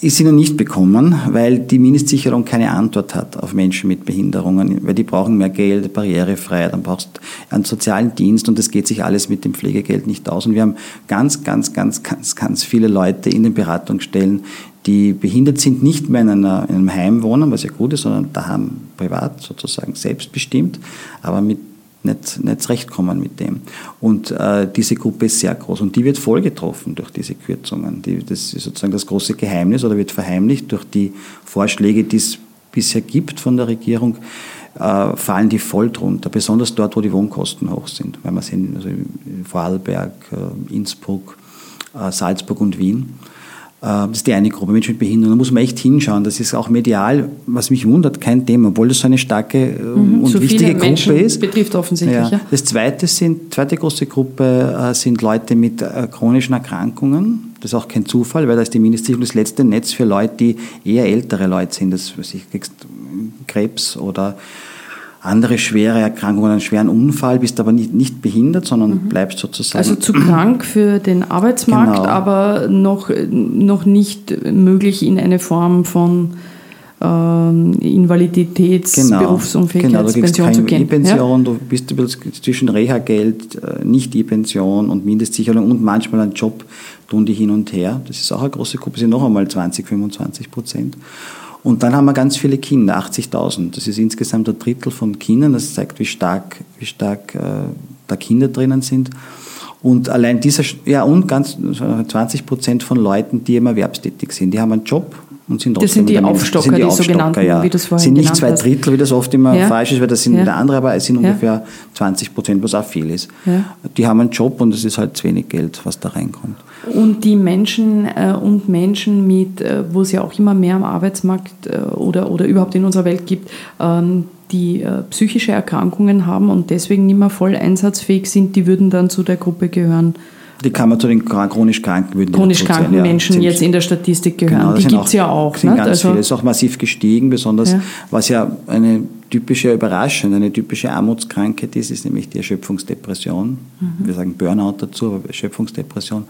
ist ihnen nicht bekommen, weil die Mindestsicherung keine Antwort hat auf Menschen mit Behinderungen, weil die brauchen mehr Geld, Barrierefreiheit, dann brauchst du einen sozialen Dienst und das geht sich alles mit dem Pflegegeld nicht aus. Und wir haben ganz, ganz, ganz, ganz, ganz viele Leute in den Beratungsstellen, die behindert sind, nicht mehr in, einer, in einem Heim wohnen, was ja gut ist, sondern daheim privat sozusagen selbstbestimmt, aber mit nicht, nicht zurechtkommen mit dem. Und äh, diese Gruppe ist sehr groß und die wird voll getroffen durch diese Kürzungen. Die, das ist sozusagen das große Geheimnis oder wird verheimlicht durch die Vorschläge, die es bisher gibt von der Regierung, äh, fallen die voll drunter, besonders dort, wo die Wohnkosten hoch sind. Wenn man sehen, also Vorarlberg, äh, Innsbruck, äh, Salzburg und Wien. Äh, das ist die eine Gruppe, Menschen mit Behinderung. Da muss man echt hinschauen. Das ist auch medial, was mich wundert, kein Thema, obwohl das so eine starke äh, mhm, und so wichtige Gruppe Menschen ist. betrifft offensichtlich. Ja. Das zweite sind, zweite große Gruppe sind Leute mit chronischen Erkrankungen. Das ist auch kein Zufall, weil da ist die Mindestsicherung das letzte Netz für Leute, die eher ältere Leute sind. Das, was ich, kriegst Krebs oder andere schwere Erkrankungen, einen schweren Unfall, bist aber nicht, nicht behindert, sondern mhm. bleibst sozusagen. Also zu krank für den Arbeitsmarkt, genau. aber noch, noch nicht möglich in eine Form von ähm, Invaliditäts-, genau. Berufsunfähigkeitspension genau, zu gehen. E-Pension, ja? du bist zwischen Reha-Geld, äh, nicht E-Pension und Mindestsicherung und manchmal ein Job tun die hin und her. Das ist auch eine große Gruppe, sind noch einmal 20, 25 Prozent. Und dann haben wir ganz viele Kinder, 80.000. Das ist insgesamt ein Drittel von Kindern. Das zeigt, wie stark, wie stark äh, da Kinder drinnen sind. Und allein dieser, ja, und ganz 20 Prozent von Leuten, die eben erwerbstätig sind, die haben einen Job und sind das sind die Aufstocker, sind die, die sogenannten, ja. wie das vorhin sind nicht zwei Drittel, wie das oft immer ja. falsch ist, weil das sind ja. wieder andere, aber es sind ungefähr 20 Prozent, was auch viel ist. Die haben einen Job und es ist halt zu wenig Geld, was da reinkommt. Und die Menschen äh, und Menschen mit, äh, wo es ja auch immer mehr am Arbeitsmarkt äh, oder, oder überhaupt in unserer Welt gibt, ähm, die äh, psychische Erkrankungen haben und deswegen nicht mehr voll einsatzfähig sind, die würden dann zu der Gruppe gehören, die kann man zu den chronisch Kranken würden Chronisch kranken ja, Menschen jetzt in der Statistik gehören. Genau, die gibt es ja auch. Sind ganz also, viele. Das ist auch massiv gestiegen, besonders ja. was ja eine typische Überraschung, eine typische Armutskrankheit ist, ist nämlich die Erschöpfungsdepression. Mhm. Wir sagen Burnout dazu, aber Erschöpfungsdepression.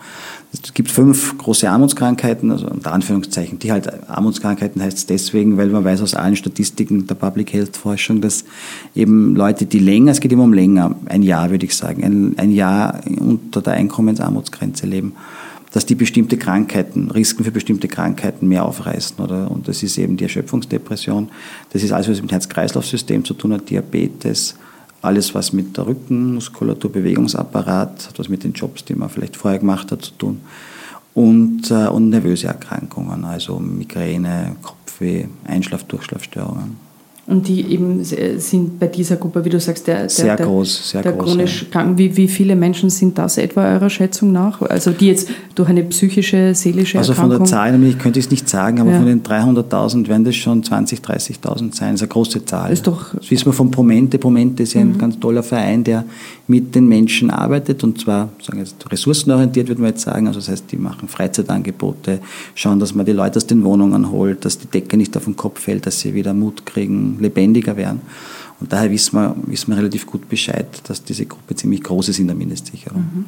Es gibt fünf große Armutskrankheiten, also unter Anführungszeichen, die halt Armutskrankheiten heißt es deswegen, weil man weiß aus allen Statistiken der Public Health Forschung, dass eben Leute, die länger, es geht immer um länger, ein Jahr würde ich sagen, ein, ein Jahr unter der Einkommensarmutsgrenze leben, dass die bestimmte Krankheiten, Risiken für bestimmte Krankheiten mehr aufreißen. Oder? Und das ist eben die Erschöpfungsdepression. Das ist alles, was mit dem Herz-Kreislauf-System zu tun hat, Diabetes, alles, was mit der Rückenmuskulatur, Bewegungsapparat, hat was mit den Jobs, die man vielleicht vorher gemacht hat, zu tun. Und, äh, und nervöse Erkrankungen, also Migräne, Kopfweh, Einschlaf-Durchschlafstörungen. Und die eben sind bei dieser Gruppe, wie du sagst, der, der, sehr groß, sehr der groß, chronisch ja. Kranken. Wie, wie viele Menschen sind das etwa eurer Schätzung nach? Also die jetzt durch eine psychische, seelische also Erkrankung? Also von der Zahl, ich könnte es nicht sagen, aber ja. von den 300.000 werden das schon 20.000, 30.000 sein. Das ist eine große Zahl. Das, ist doch das wissen wir von Promente. Promente ist ja ein mhm. ganz toller Verein, der mit den Menschen arbeitet und zwar sagen jetzt, ressourcenorientiert, würde man jetzt sagen. Also das heißt, die machen Freizeitangebote, schauen, dass man die Leute aus den Wohnungen holt, dass die Decke nicht auf den Kopf fällt, dass sie wieder Mut kriegen, lebendiger werden. Und daher wissen wir, wissen wir relativ gut Bescheid, dass diese Gruppe ziemlich groß ist in der Mindestsicherung. Mhm.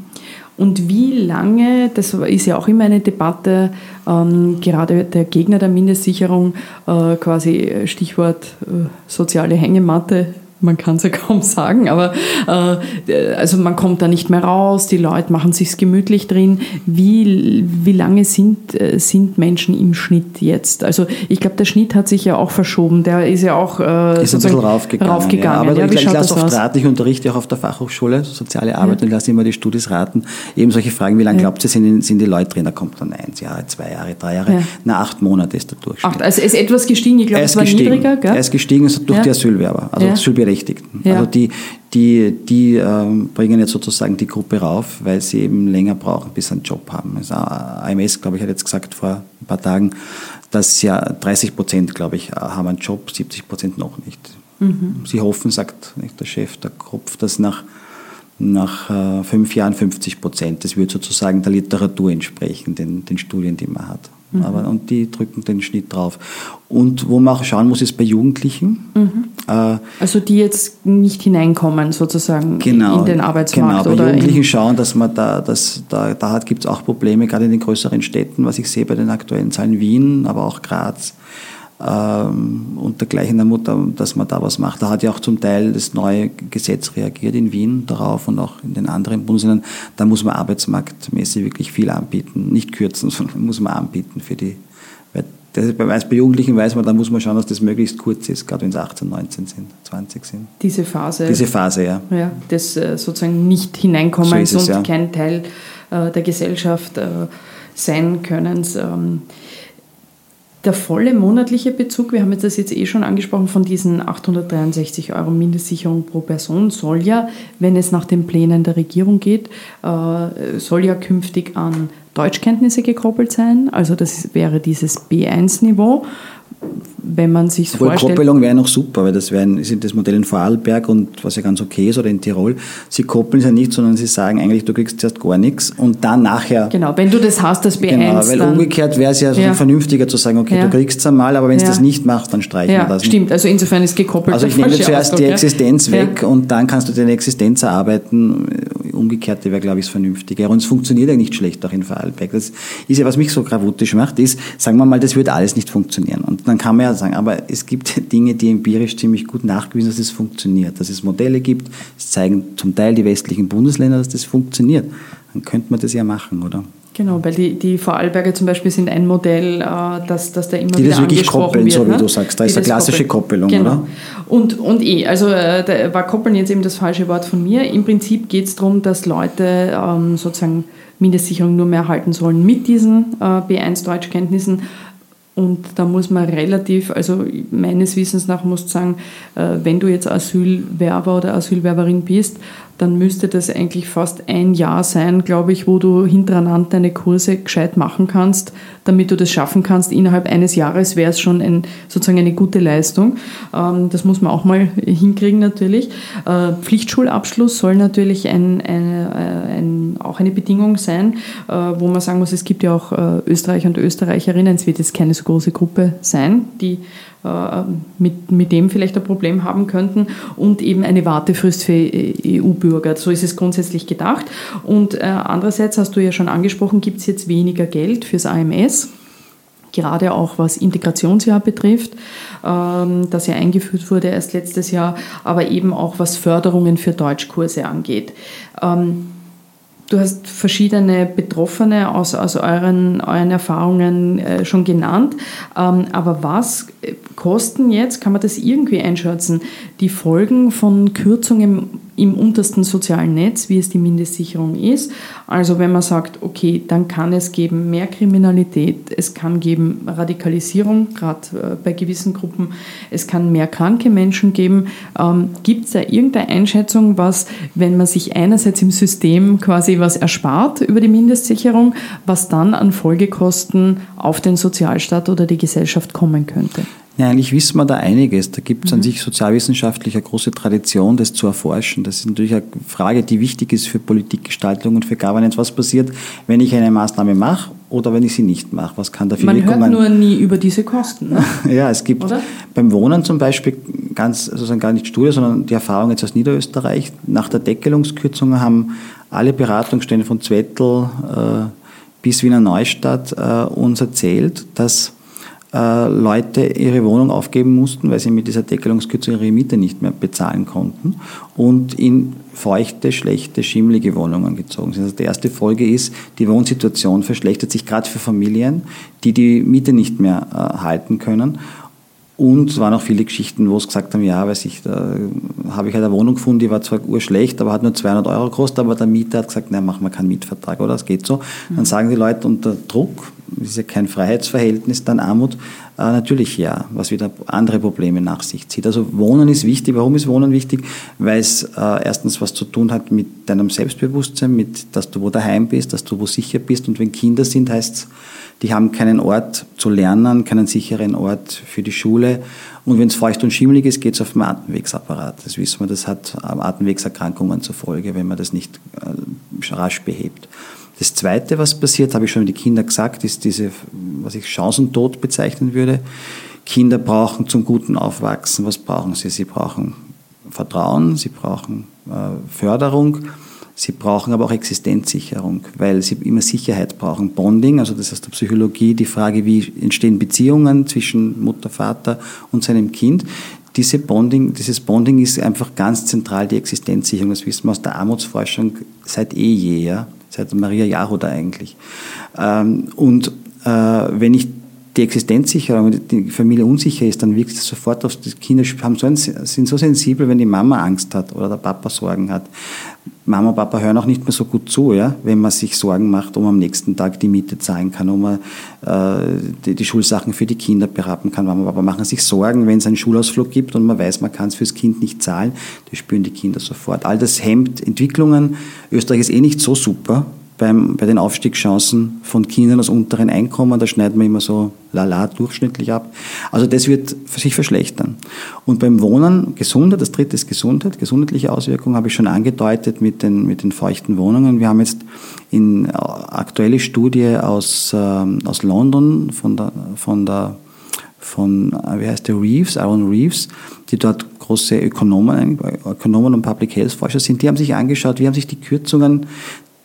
Und wie lange, das ist ja auch immer eine Debatte, ähm, gerade der Gegner der Mindestsicherung, äh, quasi Stichwort äh, soziale Hängematte, man kann es ja kaum sagen, aber äh, also man kommt da nicht mehr raus, die Leute machen sich's gemütlich drin. Wie, wie lange sind, äh, sind Menschen im Schnitt jetzt? Also ich glaube, der Schnitt hat sich ja auch verschoben, der ist ja auch äh, ist ein bisschen raufgegangen. raufgegangen. Ja. Aber ja, ich, ich lasse oft raten, ich unterrichte auch auf der Fachhochschule Soziale Arbeit ja. und lasse immer die Studis raten, eben solche Fragen, wie lange glaubt ihr, sind, sind die Leute drin? Da kommt dann eins Jahre, zwei Jahre, drei Jahre, ja. na acht Monate ist der Durchschnitt. Acht, also es ist etwas gestiegen, ich glaube, es war gestiegen. niedriger, gell? Er ist gestiegen durch die Asylwerber, also Asylbewerber Berechtigten. Ja. Also die, die, die ähm, bringen jetzt sozusagen die Gruppe rauf, weil sie eben länger brauchen, bis sie einen Job haben. Also AMS, glaube ich, hat jetzt gesagt vor ein paar Tagen, dass ja 30 Prozent, glaube ich, haben einen Job, 70 Prozent noch nicht. Mhm. Sie hoffen, sagt der Chef, der Kopf, dass nach nach äh, fünf Jahren 50 Prozent. Das würde sozusagen der Literatur entsprechen, den, den Studien, die man hat. Mhm. Aber, und die drücken den Schnitt drauf. Und wo man auch schauen muss, ist bei Jugendlichen. Mhm. Äh, also die jetzt nicht hineinkommen sozusagen genau, in den Arbeitsmarkt. Genau, bei Jugendlichen schauen, dass man da, dass, da, da gibt es auch Probleme, gerade in den größeren Städten, was ich sehe bei den aktuellen Zahlen Wien, aber auch Graz ähm, und dergleichen der Mutter, dass man da was macht. Da hat ja auch zum Teil das neue Gesetz reagiert in Wien darauf und auch in den anderen Bundesländern. Da muss man arbeitsmarktmäßig wirklich viel anbieten, nicht kürzen, sondern muss man anbieten für die, das bei, bei Jugendlichen weiß man, da muss man schauen, dass das möglichst kurz ist, gerade wenn es 18, 19 sind, 20 sind. Diese Phase. Diese Phase, ja. Ja, des äh, sozusagen nicht hineinkommens So ist es, und ja. kein Teil äh, der Gesellschaft äh, sein Könnens. Ähm, der volle monatliche Bezug, wir haben jetzt das jetzt eh schon angesprochen, von diesen 863 Euro Mindestsicherung pro Person soll ja, wenn es nach den Plänen der Regierung geht, äh, soll ja künftig an Deutschkenntnisse gekoppelt sein. Also das wäre dieses B1-Niveau. Wenn man sich vorstellt. Koppelung wäre noch super, weil das wären, sind das Modell in Vorarlberg und was ja ganz okay ist oder in Tirol. Sie koppeln es ja nicht, sondern sie sagen eigentlich, du kriegst zuerst gar nichts und dann nachher. Genau, wenn du das hast, das B1, Genau, weil dann, umgekehrt wäre es ja, so Ja. vernünftiger zu sagen, okay, Ja. du kriegst es einmal, aber wenn du Ja. das nicht machst, dann streichen wir das. stimmt. Also insofern ist gekoppelt. Also ich nehme zuerst Ausdruck, die. Existenz weg und dann kannst du deine Existenz erarbeiten. Umgekehrt wäre, glaube ich, das Vernünftige. Und es funktioniert ja nicht schlecht auch in Vorarlberg. Das ist ja, was mich so gravutisch macht, ist, sagen wir mal, das würde alles nicht funktionieren. Und dann kann man ja sagen, aber es gibt Dinge, die empirisch ziemlich gut nachgewiesen, dass es funktioniert. Dass es Modelle gibt, es zeigen zum Teil die westlichen Bundesländer, dass das funktioniert. Dann könnte man das ja machen, oder? Genau, weil die, die Vorarlberger zum Beispiel sind ein Modell, äh, das, das da immer Die wieder das wirklich angesprochen koppeln, wird. so wie ne? du sagst. Da Die ist eine klassische koppeln. Koppelung, genau. oder? Und, und eh, also äh, da war koppeln jetzt eben das falsche Wort von mir. Im Prinzip geht es darum, dass Leute ähm, sozusagen Mindestsicherung nur mehr erhalten sollen mit diesen äh, B1-Deutschkenntnissen. Und da muss man relativ, also meines Wissens nach muss ich sagen, äh, wenn du jetzt Asylwerber oder Asylwerberin bist, dann müsste das eigentlich fast ein Jahr sein, glaube ich, wo du hintereinander deine Kurse gescheit machen kannst, damit du das schaffen kannst. Innerhalb eines Jahres wäre es schon ein, sozusagen eine gute Leistung. Ähm, Das muss man auch mal hinkriegen natürlich. Äh, Pflichtschulabschluss soll natürlich ein, eine, äh, ein, auch eine Bedingung sein, äh, wo man sagen muss, es gibt ja auch Österreicher und Österreicherinnen, es wird jetzt keine so große Gruppe sein, die mit, mit dem vielleicht ein Problem haben könnten und eben eine Wartefrist für äh, EU-Bürger. So ist es grundsätzlich gedacht. Und äh, andererseits hast du ja schon angesprochen, gibt es jetzt weniger Geld fürs AMS gerade auch was Integrationsjahr betrifft, ähm, das ja eingeführt wurde erst letztes Jahr, aber eben auch was Förderungen für Deutschkurse angeht. Du hast verschiedene Betroffene aus, aus euren, euren Erfahrungen äh, schon genannt. Ähm, aber was äh, kosten jetzt, kann man das irgendwie einschätzen, die Folgen von Kürzungen im untersten sozialen Netz, wie es die Mindestsicherung ist? Also wenn man sagt, okay, dann kann es geben mehr Kriminalität, es kann geben Radikalisierung, gerade äh, bei gewissen Gruppen, es kann mehr kranke Menschen geben. Ähm, Gibt es da irgendeine Einschätzung, was, wenn man sich einerseits im System quasi was erspart über die Mindestsicherung, was dann an Folgekosten auf den Sozialstaat oder die Gesellschaft kommen könnte? Ja, eigentlich wissen wir da einiges. Da gibt es an sich sozialwissenschaftlich eine große Tradition, das zu erforschen. Das ist natürlich eine Frage, die wichtig ist für Politikgestaltung und für Governance. Was passiert, wenn ich eine Maßnahme mache oder wenn ich sie nicht mache? Was kann da für Man hört Wirkungen? nur nie über diese Kosten. Ne? Ja, es gibt Oder? beim Wohnen zum Beispiel ganz, sozusagen gar nicht Studie, sondern die Erfahrung jetzt aus Niederösterreich. Nach der Deckelungskürzung haben alle Beratungsstellen von Zwettl äh, bis Wiener Neustadt äh, uns erzählt, dass äh, Leute ihre Wohnung aufgeben mussten, weil sie mit dieser Deckelungskürzung ihre Miete nicht mehr bezahlen konnten und in feuchte, schlechte, schimmelige Wohnungen gezogen sind. Also die erste Folge ist, die Wohnsituation verschlechtert sich gerade für Familien, die die Miete nicht mehr äh, halten können. Und es waren auch viele Geschichten, wo es gesagt haben, ja, weiß ich, da habe ich halt eine Wohnung gefunden, die war zwar urschlecht, aber hat nur 200 Euro gekostet, aber der Mieter hat gesagt, na, machen wir keinen Mietvertrag, oder? Das geht so. Dann sagen die Leute unter Druck, ist ja kein Freiheitsverhältnis, dann Armut, äh, natürlich ja, was wieder andere Probleme nach sich zieht. Also Wohnen ist wichtig. Warum ist Wohnen wichtig? Weil es äh, erstens was zu tun hat mit deinem Selbstbewusstsein, mit, dass du wo daheim bist, dass du wo sicher bist. Und wenn Kinder sind, heißt es, die haben keinen Ort zu lernen, keinen sicheren Ort für die Schule. Und wenn es feucht und schimmelig ist, geht es auf den Atemwegsapparat. Das wissen wir, das hat Atemwegserkrankungen zur Folge, wenn man das nicht äh, rasch behebt. Das Zweite, was passiert, habe ich schon die Kinder gesagt, ist diese, was ich Chancentod bezeichnen würde. Kinder brauchen zum guten Aufwachsen, was brauchen sie? Sie brauchen Vertrauen, sie brauchen äh, Förderung, sie brauchen aber auch Existenzsicherung, weil sie immer Sicherheit brauchen. Bonding, also das ist der Psychologie, die Frage, wie entstehen Beziehungen zwischen Mutter, Vater und seinem Kind. Diese Bonding, dieses Bonding ist einfach ganz zentral die Existenzsicherung. Das wissen wir aus der Armutsforschung seit eh je, ja? Seit Maria Jaroda eigentlich. Ähm, und äh, wenn ich die Existenzsicherung, die Familie unsicher ist, dann wirkt es sofort auf die Kinder, haben so ein, sind so sensibel, wenn die Mama Angst hat oder der Papa Sorgen hat. Mama und Papa hören auch nicht mehr so gut zu, ja, wenn man sich Sorgen macht, ob man am nächsten Tag die Miete zahlen kann, ob man äh, die, die, Schulsachen für die Kinder beraten kann. Mama und Papa machen sich Sorgen, wenn es einen Schulausflug gibt und man weiß, man kann es fürs Kind nicht zahlen. Das spüren die Kinder sofort. All das hemmt Entwicklungen. Österreich ist eh nicht so super beim, bei den Aufstiegschancen von Kindern aus unteren Einkommen, da schneiden wir immer so lala durchschnittlich ab. Also das wird sich verschlechtern. Und beim Wohnen, Gesundheit, das dritte ist Gesundheit, gesundheitliche Auswirkungen habe ich schon angedeutet mit den, mit den feuchten Wohnungen. Wir haben jetzt in äh, aktuelle Studie aus, äh, aus London von der, von der von, äh, wie heißt der, Reeves, Aaron Reeves, die dort große Ökonomen, Ökonomen und Public Health Forscher sind, die haben sich angeschaut, wie haben sich die Kürzungen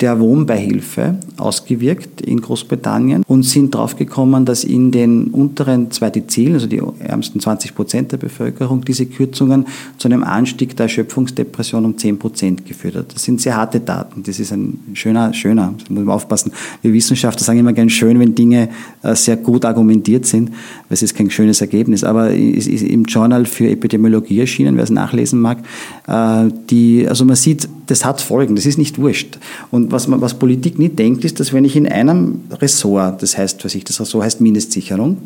der Wohnbeihilfe ausgewirkt in Großbritannien und sind draufgekommen, dass in den unteren zwei Dezilen, also die ärmsten 20 Prozent der Bevölkerung, diese Kürzungen zu einem Anstieg der Erschöpfungsdepression um 10 Prozent geführt hat. Das sind sehr harte Daten. Das ist ein schöner, schöner, da muss man aufpassen. Wir Wissenschaftler sagen immer gern schön, wenn Dinge äh, sehr gut argumentiert sind, weil es ist kein schönes Ergebnis. Aber es ist im Journal für Epidemiologie erschienen, wer es nachlesen mag. Äh, die, also man sieht, das hat Folgen, das ist nicht wurscht. Und was, man, was Politik nicht denkt, ist, dass wenn ich in einem Ressort, das heißt, was ich, das Ressort heißt Mindestsicherung,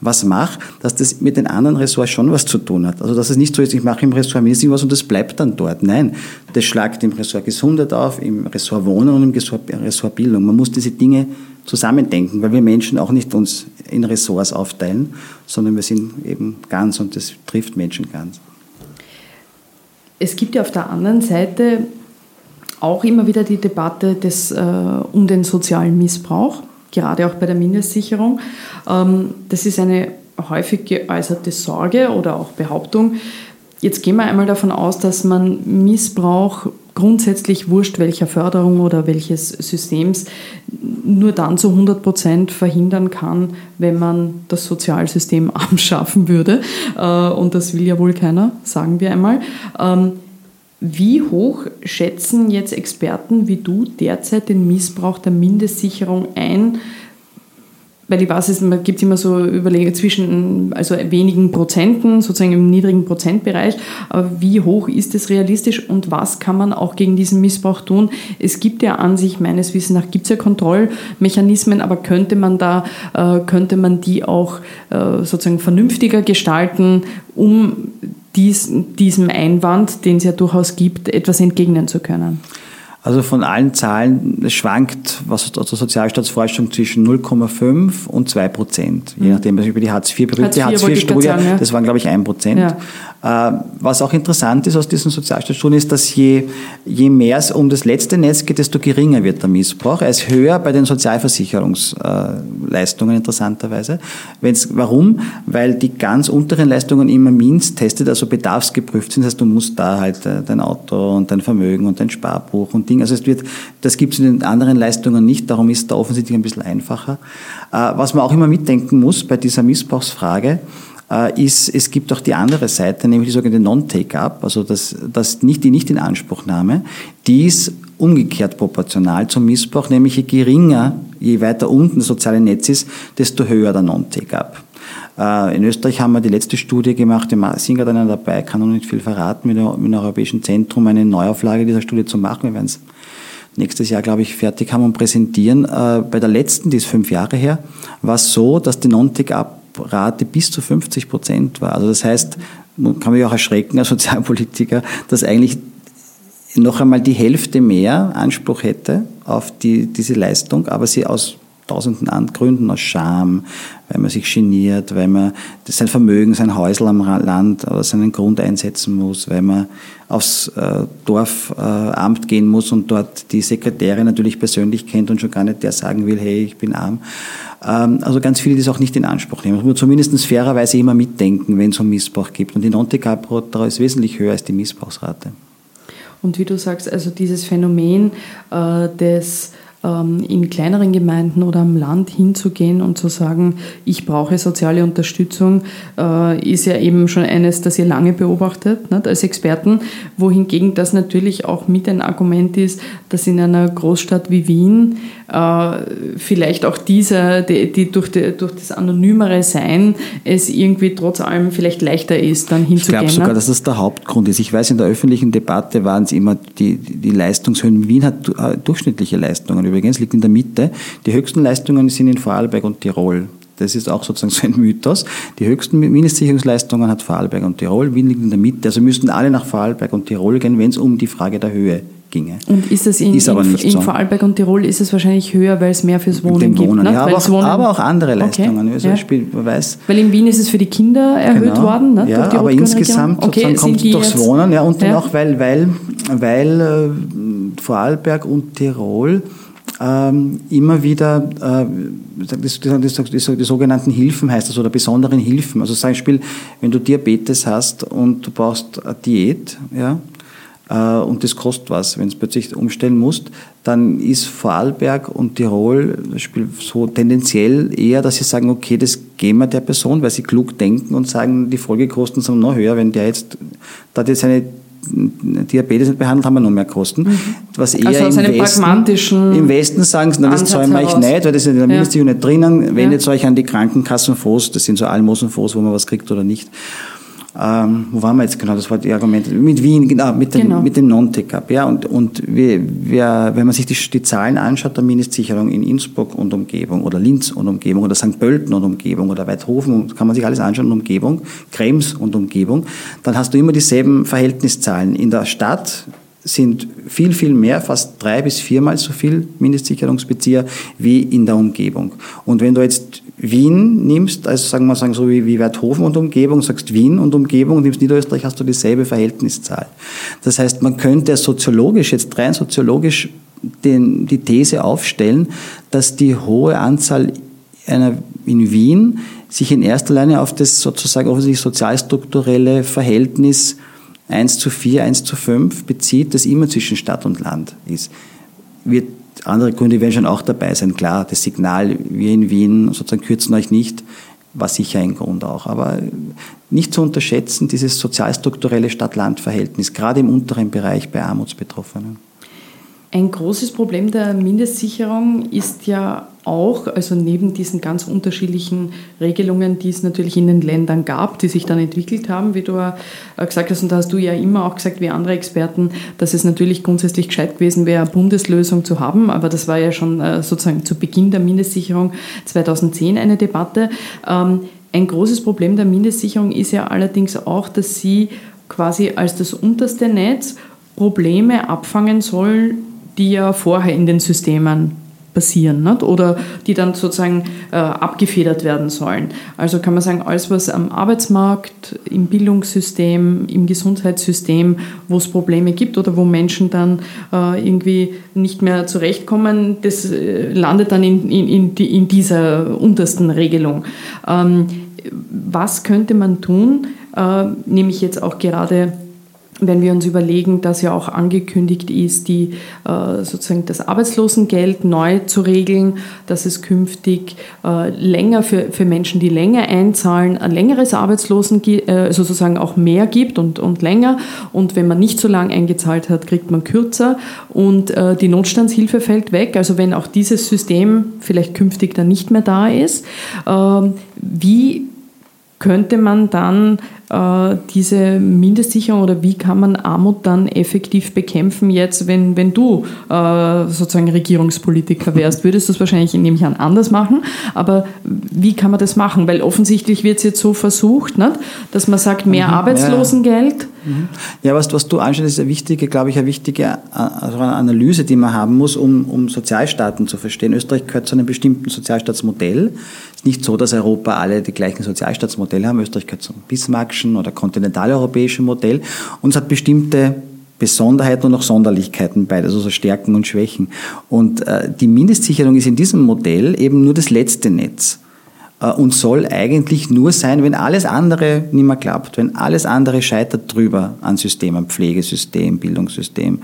was mache, dass das mit den anderen Ressorts schon was zu tun hat. Also dass es nicht so ist, ich mache im Ressort Mindestsicherung was und das bleibt dann dort. Nein, das schlagt im Ressort Gesundheit auf, im Ressort Wohnen und im Ressort Bildung. Man muss diese Dinge zusammendenken, weil wir Menschen auch nicht uns in Ressorts aufteilen, sondern wir sind eben ganz und das trifft Menschen ganz. Es gibt ja auf der anderen Seite auch immer wieder die Debatte des, äh, um den sozialen Missbrauch, gerade auch bei der Mindestsicherung. Ähm, das ist eine häufig geäußerte Sorge oder auch Behauptung. Jetzt gehen wir einmal davon aus, dass man Missbrauch grundsätzlich wurscht welcher Förderung oder welches Systems nur dann zu 100 Prozent verhindern kann, wenn man das Sozialsystem abschaffen würde. Äh, und das will ja wohl keiner, sagen wir einmal. Wie hoch schätzen jetzt Experten wie du derzeit den Missbrauch der Mindestsicherung ein? Weil ich weiß, es gibt immer so Überlegungen zwischen also wenigen Prozenten, sozusagen im niedrigen Prozentbereich. Aber wie hoch ist es realistisch und was kann man auch gegen diesen Missbrauch tun? Es gibt ja an sich, meines Wissens nach, gibt es ja Kontrollmechanismen, aber könnte man da, äh, könnte man die auch äh, sozusagen vernünftiger gestalten, um dies, diesem Einwand, den es ja durchaus gibt, etwas entgegnen zu können? Also von allen Zahlen, es schwankt, was aus der Sozialstaatsforschung zwischen 0,5 und 2 Prozent. Je mhm. nachdem, was über die Hartz-IV-Studie, Hartz Hartz-IV-Studie, ja. das waren, glaube ich, 1 Prozent. Ja. Äh, was auch interessant ist aus diesen Sozialstaatsstudien, ist, dass je, je mehr es um das letzte Netz geht, desto geringer wird der Missbrauch. Er ist höher bei den Sozialversicherungsleistungen, interessanterweise. Wenn's, warum? Weil die ganz unteren Leistungen immer MINS testet, also bedarfsgeprüft sind. Das heißt, du musst da halt äh, dein Auto und dein Vermögen und dein Sparbuch und Ding. Also es wird, das gibt es in den anderen Leistungen nicht, darum ist da offensichtlich ein bisschen einfacher. Äh, was man auch immer mitdenken muss bei dieser Missbrauchsfrage, äh, ist, es gibt auch die andere Seite, nämlich die sogenannte Non-Take-up, also das, das nicht, die Nicht-Inanspruchnahme, die ist umgekehrt proportional zum Missbrauch, nämlich je geringer, je weiter unten das soziale Netz ist, desto höher der Non-Take-up. Äh, in Österreich haben wir die letzte Studie gemacht, wir sind gerade einer dabei, kann noch nicht viel verraten, mit dem Europäischen Zentrum eine Neuauflage dieser Studie zu machen. Wir werden es nächstes Jahr, glaube ich, fertig haben und präsentieren. Äh, bei der letzten, die ist fünf Jahre her, war es so, dass die Non-Take-up Rate bis zu 50 Prozent war. Also das heißt, man kann mich auch erschrecken als Sozialpolitiker, dass eigentlich noch einmal die Hälfte mehr Anspruch hätte auf die, diese Leistung, aber sie aus tausenden Gründen, aus Scham, weil man sich geniert, weil man sein Vermögen, sein Häusl am Land oder seinen Grund einsetzen muss, weil man aufs äh, Dorfamt äh, gehen muss und dort die Sekretärin natürlich persönlich kennt und schon gar nicht der sagen will, hey, ich bin arm. Ähm, also ganz viele, die es auch nicht in Anspruch nehmen. Das muss man zumindest fairerweise immer mitdenken, wenn es um Missbrauch gibt. Und die Non-TK-Rate ist wesentlich höher als die Missbrauchsrate. Und wie du sagst, also dieses Phänomen äh, des in kleineren Gemeinden oder am Land hinzugehen und zu sagen, ich brauche soziale Unterstützung, äh, ist ja eben schon eines, das ihr lange beobachtet nicht, als Experten, wohingegen das natürlich auch mit ein Argument ist, dass in einer Großstadt wie Wien äh, vielleicht auch dieser, die, die durch, die, durch das anonymere Sein es irgendwie trotz allem vielleicht leichter ist, dann hinzugehen. Ich glaube sogar, dass das der Hauptgrund ist. Ich weiß, in der öffentlichen Debatte waren es immer die, die Leistungshöhen. Wien hat äh, durchschnittliche Leistungen übrigens, liegt in der Mitte. Die höchsten Leistungen sind in Vorarlberg und Tirol. Das ist auch sozusagen so ein Mythos. Die höchsten Mindestsicherungsleistungen hat Vorarlberg und Tirol. Wien liegt in der Mitte. Also müssten alle nach Vorarlberg und Tirol gehen, wenn es um die Frage der Höhe ginge. Und ist es in, ist in, in so. Vorarlberg und Tirol ist es wahrscheinlich höher, weil es mehr fürs Wohnen gibt? Ne? Ja, aber, auch, Wohnen aber, auch, andere Leistungen. Okay. Also ja. Spiel, weiß, weil in Wien ist es für die Kinder erhöht genau. worden, ne? ja, aber insgesamt okay, kommt es durchs Wohnen. Ja, und dann auch, weil, weil, weil äh, Vorarlberg und Tirol ähm, immer wieder äh, das, das, das, die sogenannten Hilfen heißt das oder besonderen Hilfen. Also zum Beispiel, wenn du Diabetes hast und du brauchst eine Diät, ja, äh, und das kostet was, wenn du plötzlich umstellen musst, dann ist Vorarlberg und Tirol so tendenziell eher, dass sie sagen, okay, das geben wir der Person, weil sie klug denken und sagen, die Folgekosten sind noch höher, wenn der jetzt, da jetzt seine Diabetes nicht behandelt, haben wir noch mehr Kosten. Mhm. Was eher also im, Westen, im Westen sagen sie, na, das zahlen wir euch nicht, weil das ist in der Mindeststeuer ja. nicht drinnen. Wendet ja. euch an die Krankenkassenfonds, das sind so Almosenfonds, wo man was kriegt oder nicht. Ähm, wo waren wir jetzt genau? Das war die Argumente. Mit Wien, genau, mit dem, genau. mit dem Non-Take-Up. Ja, und, und wir, wir, wenn man sich die, die Zahlen anschaut, der Mindestsicherung in Innsbruck und Umgebung oder Linz und Umgebung oder St. Pölten und Umgebung oder Weidhofen, kann man sich alles anschauen und Umgebung, Krems und Umgebung, dann hast du immer dieselben Verhältniszahlen. In der Stadt sind viel, viel mehr, fast drei bis viermal so viel Mindestsicherungsbezieher wie in der Umgebung. Und wenn du jetzt Wien nimmst, also sagen wir sagen so wie, wie Werthofen und Umgebung, sagst Wien und Umgebung und nimmst Niederösterreich, hast du dieselbe Verhältniszahl. Das heißt, man könnte soziologisch, jetzt rein soziologisch, den, die These aufstellen, dass die hohe Anzahl einer in Wien sich in erster Linie auf das sozusagen offensichtlich sozialstrukturelle Verhältnis 1 zu 4, 1 zu 5 bezieht, das immer zwischen Stadt und Land ist. Wird, andere Gründe werden schon auch dabei sein, klar, das Signal, wir in Wien sozusagen kürzen euch nicht, war sicher ein Grund auch. Aber nicht zu unterschätzen, dieses sozialstrukturelle Stadt-Land-Verhältnis, gerade im unteren Bereich bei Armutsbetroffenen. Ein großes Problem der Mindestsicherung ist ja auch, also neben diesen ganz unterschiedlichen Regelungen, die es natürlich in den Ländern gab, die sich dann entwickelt haben, wie du gesagt hast, und da hast du ja immer auch gesagt, wie andere Experten, dass es natürlich grundsätzlich gescheit gewesen wäre, eine Bundeslösung zu haben, aber das war ja schon äh, sozusagen zu Beginn der Mindestsicherung 2010 eine Debatte. Ähm, ein großes Problem der Mindestsicherung ist ja allerdings auch, dass sie quasi als das unterste Netz Probleme abfangen soll, die ja vorher in den Systemen passieren nicht? oder die dann sozusagen äh, abgefedert werden sollen. Also kann man sagen, alles was am Arbeitsmarkt, im Bildungssystem, im Gesundheitssystem, wo es Probleme gibt oder wo Menschen dann äh, irgendwie nicht mehr zurechtkommen, das äh, landet dann in, in, in, die, in dieser untersten Regelung. Ähm, was könnte man tun, äh, nämlich jetzt auch gerade wenn wir uns überlegen, dass ja auch angekündigt ist, die, äh, sozusagen das Arbeitslosengeld neu zu regeln, dass es künftig äh, länger für, für Menschen, die länger einzahlen, ein längeres Arbeitslosen, äh, sozusagen auch mehr gibt und, und länger. Und wenn man nicht so lange eingezahlt hat, kriegt man kürzer und die Notstandshilfe fällt weg. Also wenn auch dieses System vielleicht künftig dann nicht mehr da ist, ähm, wie könnte man dann äh, diese Mindestsicherung oder wie kann man Armut dann effektiv bekämpfen jetzt, wenn, wenn du äh, sozusagen Regierungspolitiker wärst? Würdest du es wahrscheinlich, nehme ich an, anders machen, aber wie kann man das machen? Weil offensichtlich wird es jetzt so versucht, nicht? dass man sagt, mehr mhm, Arbeitslosengeld. Mhm. Ja, was, was du anschaust, ist eine wichtige, glaube ich, eine wichtige also eine Analyse, die man haben muss, um, um Sozialstaaten zu verstehen. Österreich gehört zu einem bestimmten Sozialstaatsmodell. Es ist nicht so, dass Europa alle die gleichen Sozialstaatsmodelle haben. Österreich gehört zum Bismarckschen europäischen oder kontinentaleuropäischen Modell und es hat bestimmte Besonderheiten und auch Sonderlichkeiten beides, also Stärken und Schwächen. Und äh, die Mindestsicherung ist in diesem Modell eben nur das letzte Netz. äh, und soll eigentlich nur sein, wenn alles andere nicht mehr klappt, wenn alles andere scheitert drüber an Systemen, Pflegesystem, Bildungssystem,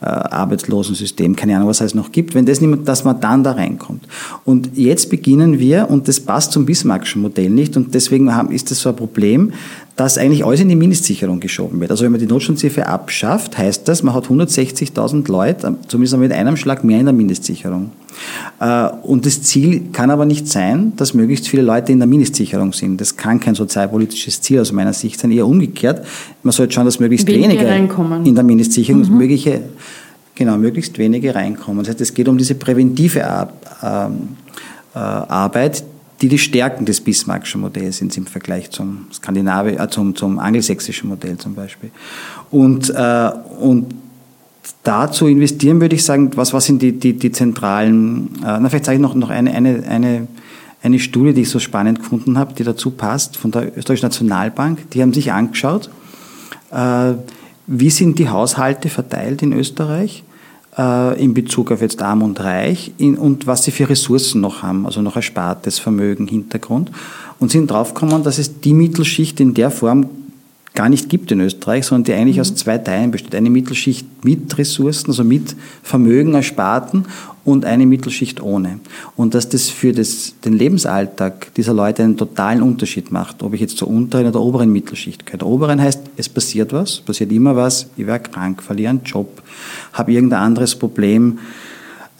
äh, Arbeitslosensystem, keine Ahnung, was es noch gibt, wenn das nicht mehr, dass man dann da reinkommt. Und jetzt beginnen wir, und das passt zum Bismarckschen Modell nicht, und deswegen haben, ist das so ein Problem, dass eigentlich alles in die Mindestsicherung geschoben wird. Also wenn man die Notstandshilfe abschafft, heißt das, man hat 160.000 Leute, zumindest mit einem Schlag mehr in der Mindestsicherung. Äh, und das Ziel kann aber nicht sein, dass möglichst viele Leute in der Mindestsicherung sind. Das kann kein sozialpolitisches Ziel aus meiner Sicht sein, eher umgekehrt. Man sollte schauen, dass möglichst wenige, wenige in der Mindestsicherung, mhm. mögliche, genau, möglichst wenige reinkommen. Das heißt, es geht um diese präventive Ar äh, Arbeit, die die Stärken des Bismarckschen Modells sind im Vergleich zum Skandinavi äh, zum, zum angelsächsischen Modell zum Beispiel. Und, äh, und dazu investieren würde ich sagen, was, was sind die, die, die zentralen, äh, na vielleicht sage ich noch, noch eine, eine, eine, eine Studie, die ich so spannend gefunden habe, die dazu passt, von der Österreichischen Nationalbank. Die haben sich angeschaut, äh, wie sind die Haushalte verteilt in Österreich äh, in Bezug auf jetzt Arm und Reich in, und was sie für Ressourcen noch haben, also noch erspartes Vermögen, Hintergrund. Und sind draufgekommen, dass es die Mittelschicht in der Form gar nicht gibt in Österreich, sondern die eigentlich mhm. aus zwei Teilen besteht. Eine Mittelschicht mit Ressourcen, also mit Vermögen ersparten und eine Mittelschicht ohne. Und dass das für das, den Lebensalltag dieser Leute einen totalen Unterschied macht, ob ich jetzt zur unteren oder oberen Mittelschicht gehöre. Der oberen heißt, es passiert was, passiert immer was, ich werde krank, verliere einen Job, habe irgendein anderes Problem.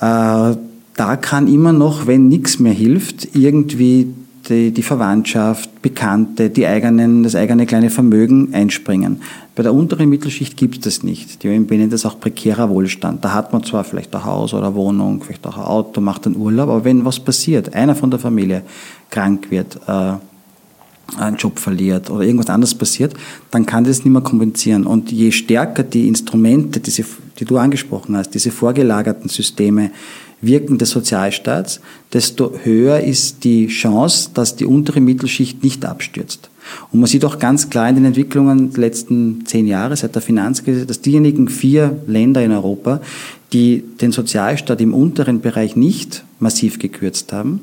Äh, da kann immer noch, wenn nichts mehr hilft, irgendwie die, die Verwandtschaft, Bekannte, die eigenen, das eigene kleine Vermögen einspringen. Bei der unteren Mittelschicht gibt es das nicht. Die nennen das auch prekärer Wohlstand. Da hat man zwar vielleicht ein Haus oder eine Wohnung, vielleicht auch ein Auto, macht einen Urlaub, aber wenn was passiert, einer von der Familie krank wird, äh, einen Job verliert oder irgendwas anderes passiert, dann kann das nicht mehr kompensieren. Und je stärker die Instrumente, diese, die du angesprochen hast, diese vorgelagerten Systeme Wirken des Sozialstaats, desto höher ist die Chance, dass die untere Mittelschicht nicht abstürzt. Und man sieht auch ganz klar in den Entwicklungen der letzten zehn Jahre seit der Finanzkrise, dass diejenigen vier Länder in Europa, die den Sozialstaat im unteren Bereich nicht massiv gekürzt haben,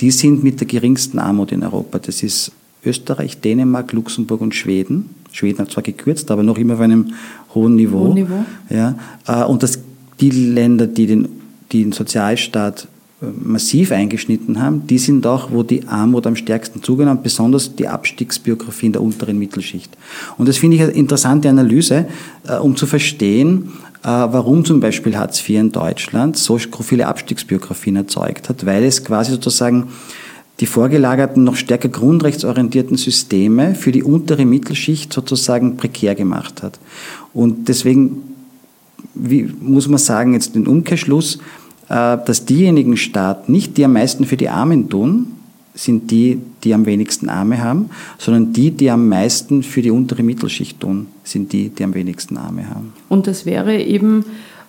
die sind mit der geringsten Armut in Europa. Das ist Österreich, Dänemark, Luxemburg und Schweden. Schweden hat zwar gekürzt, aber noch immer auf einem hohen Niveau. Hohen Niveau. Ja, äh, und das, die Länder, die den die den Sozialstaat äh, massiv eingeschnitten haben, die sind auch, wo die Armut am stärksten zugenommen besonders die Abstiegsbiografie in der unteren Mittelschicht. Und das finde ich eine interessante Analyse, äh, um zu verstehen, äh, warum zum Beispiel Hartz IV in Deutschland so viele Abstiegsbiografien erzeugt hat, weil es quasi sozusagen die vorgelagerten, noch stärker grundrechtsorientierten Systeme für die untere Mittelschicht sozusagen prekär gemacht hat. Und deswegen wie, muss man sagen, jetzt den Umkehrschluss, dass diejenigen Staaten nicht die am meisten für die Armen tun, sind die, die am wenigsten Arme haben, sondern die, die am meisten für die untere Mittelschicht tun, sind die, die am wenigsten Arme haben. Und das wäre eben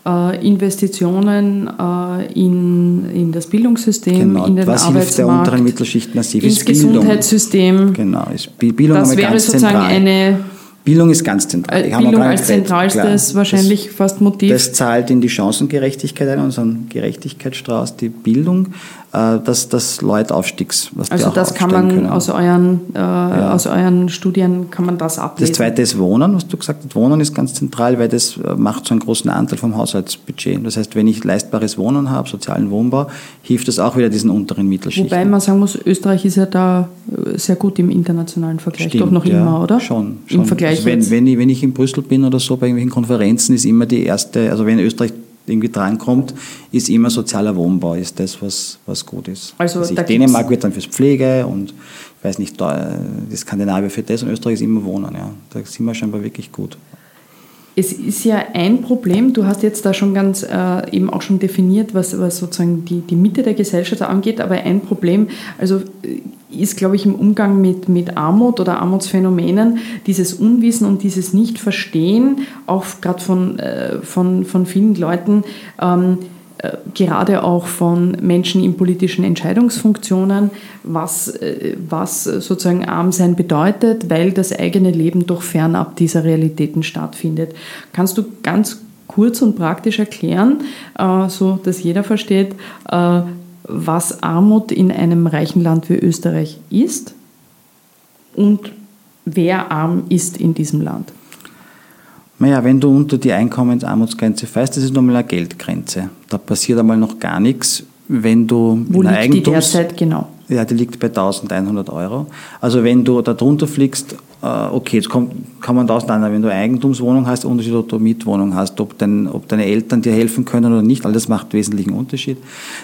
äh, Investitionen äh, in, in das Bildungssystem, genau. in den Was Arbeitsmarkt, hilft der unteren Mittelschicht massiv? ins Gesundheitssystem. Genau, ist Bildung das wäre sozusagen zentral. eine Bildung ist ganz zentral. Ich Bildung als zentralstes klar. wahrscheinlich das, fast Motiv. Das zahlt in die Chancengerechtigkeit ein, unseren Gerechtigkeitsstrauß, die Bildung, äh, dass das Leute aufstiegs, Also das kann man können. aus euren, äh, ja. aus euren Studien kann man das ablesen. Das zweite ist Wohnen, was du gesagt hast. Wohnen ist ganz zentral, weil das äh, macht so einen großen Anteil vom Haushaltsbudget. Das heißt, wenn ich leistbares Wohnen habe, sozialen Wohnbau, hilft das auch wieder diesen unteren Mittelschichten. Wobei man sagen muss, Österreich ist ja da äh, sehr gut im internationalen Vergleich, Stimmt, doch noch ja, immer, oder? Schon. schon. Im Vergleich also wenn, wenn, ich, wenn ich in Brüssel bin oder so, bei irgendwelchen Konferenzen ist immer die erste, also wenn Österreich irgendwie drankommt, ist immer sozialer Wohnbau, ist das, was, was gut ist. Also, also Dänemark wird dann fürs Pflege und ich weiß nicht, die Skandinavier für das und Österreich ist immer Wohnen. Ja. Da sind wir scheinbar wirklich gut. Es ist ja ein Problem, du hast jetzt da schon ganz äh, eben auch schon definiert, was, was sozusagen die, die Mitte der Gesellschaft angeht, aber ein Problem, also äh, ist, glaube ich, im Umgang mit, mit Armut oder Armutsphänomenen dieses Unwissen und dieses Nicht-Verstehen, auch gerade von, äh, von, von vielen Leuten, ähm, äh, gerade auch von Menschen in politischen Entscheidungsfunktionen, was, äh, was sozusagen Armsein bedeutet, weil das eigene Leben doch fernab dieser Realitäten stattfindet. Kannst du ganz kurz und praktisch erklären, äh, so dass jeder versteht, was Armut in einem reichen Land wie Österreich ist und wer arm ist in diesem Land? Naja, wenn du unter die Einkommensarmutsgrenze fällst, das ist nochmal eine Geldgrenze. Da passiert einmal noch gar nichts. Wenn du Wo liegt Eigentums, die derzeit genau? Ja, die liegt bei 1100 Euro. Also wenn du da drunter fliegst, okay, jetzt kommt, kann man da auseinander, wenn du Eigentumswohnung hast, Unterschied, ob du Mietwohnung hast, ob, dein, ob deine Eltern dir helfen können oder nicht, alles macht wesentlichen Unterschied.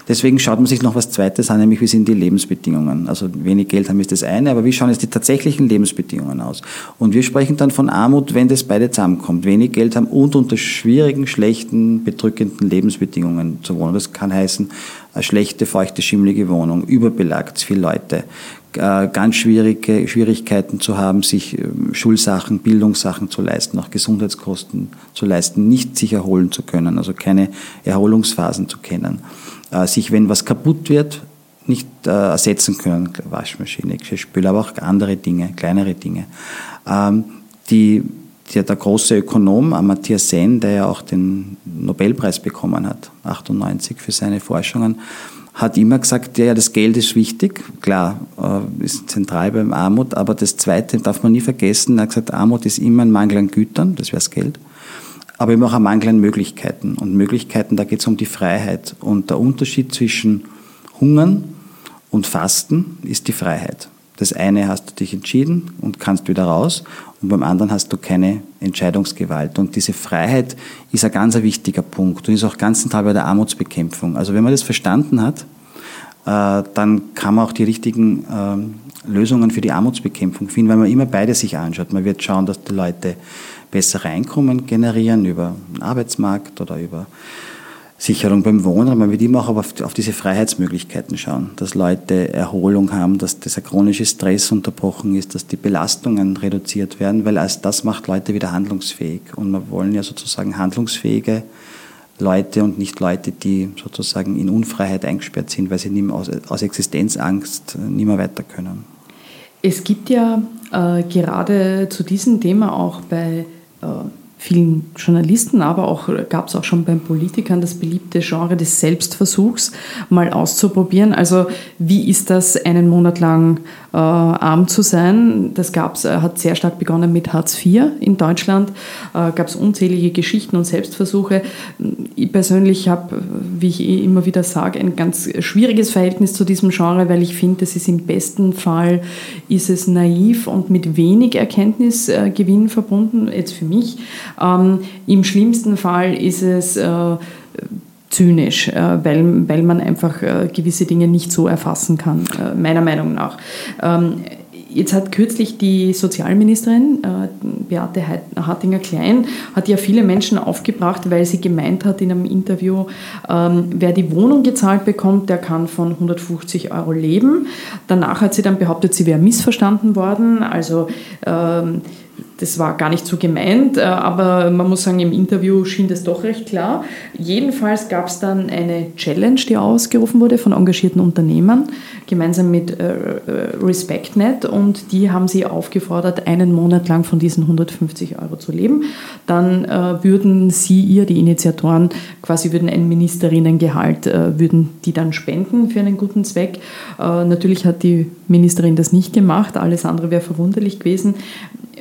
Deswegen schaut man sich noch was Zweites an, nämlich wie sind die Lebensbedingungen. Also wenig Geld haben ist das eine, aber wie schauen jetzt die tatsächlichen Lebensbedingungen aus? Und wir sprechen dann von Armut, wenn das beide zusammenkommt. Wenig Geld haben und unter schwierigen, schlechten, bedrückenden Lebensbedingungen zu wohnen. Das kann heißen, eine schlechte, feuchte, schimmelige Wohnung, überbelagt, viele Leute, äh, ganz schwierige Schwierigkeiten zu haben, sich ähm, Schulsachen, Bildungssachen zu leisten, auch Gesundheitskosten zu leisten, nicht sich erholen zu können, also keine Erholungsphasen zu kennen, äh, sich, wenn was kaputt wird, nicht äh, ersetzen können, Waschmaschine, Geschirrspüler, aber auch andere Dinge, kleinere Dinge. Ähm, die, der, der große Ökonom Amartya Sen, der ja auch den Nobelpreis bekommen hat, 98 für seine Forschungen, hat immer gesagt, ja, das Geld ist wichtig, klar, äh, ist zentral beim Armut, aber das Zweite darf man nie vergessen, er hat gesagt, Armut ist immer ein Mangel an Gütern, das wäre das Geld, aber immer auch ein Mangel an Möglichkeiten. Und Möglichkeiten, da geht es um die Freiheit. Und der Unterschied zwischen Hungern und Fasten ist die Freiheit. Das eine hast du dich entschieden und kannst wieder raus und beim anderen hast du keine Entscheidungsgewalt. Und diese Freiheit ist ein ganz wichtiger Punkt und ist auch ganz zentral bei der Armutsbekämpfung. Also wenn man das verstanden hat, äh, dann kann man auch die richtigen ähm, Lösungen für die Armutsbekämpfung finden, weil man immer beide sich anschaut. Man wird schauen, dass die Leute bessere Einkommen generieren über den Arbeitsmarkt oder über Sicherung beim Wohnen. Man wird immer auch auf, auf, diese Freiheitsmöglichkeiten schauen, dass Leute Erholung haben, dass dieser chronische Stress unterbrochen ist, dass die Belastungen reduziert werden, weil als das macht Leute wieder handlungsfähig. Und wir wollen ja sozusagen handlungsfähige Leute und nicht Leute, die sozusagen in Unfreiheit eingesperrt sind, weil sie nicht aus, aus Existenzangst nicht mehr weiter können. Es gibt ja äh, gerade zu diesem Thema auch bei äh, vielen Journalisten, aber auch gab es auch schon beim Politikern das beliebte Genre des Selbstversuchs mal auszuprobieren. Also wie ist das, einen Monat lang äh, arm zu sein? Das gab's, äh, hat sehr stark begonnen mit Hartz IV in Deutschland. Äh, gab es unzählige Geschichten und Selbstversuche. Ich persönlich habe, wie ich eh immer wieder sage, ein ganz schwieriges Verhältnis zu diesem Genre, weil ich finde, es ist im besten Fall ist es naiv und mit wenig Erkenntnisgewinn verbunden, jetzt für mich. Ähm, Im schlimmsten Fall ist es äh, zynisch, äh, weil, weil man einfach äh, gewisse Dinge nicht so erfassen kann, äh, meiner Meinung nach. Ähm, Jetzt hat kürzlich die Sozialministerin Beate Hartinger-Klein hat ja viele Menschen aufgebracht, weil sie gemeint hat in einem Interview, ähm, wer die Wohnung gezahlt bekommt, der kann von 150 Euro leben. Danach hat sie dann behauptet, sie wäre missverstanden worden. Also ähm, das war gar nicht so gemeint, äh, aber man muss sagen, im Interview schien das doch recht klar. Jedenfalls gab es dann eine Challenge, die ausgerufen wurde von engagierten Unternehmern, gemeinsam mit äh, äh, RespectNet und die haben sie aufgefordert, einen Monat lang von diesen 150 Euro zu leben. Dann würden sie ihr, die Initiatoren, quasi würden ein Ministerinnengehalt, würden die dann spenden für einen guten Zweck. Natürlich hat die Ministerin das nicht gemacht, alles andere wäre verwunderlich gewesen.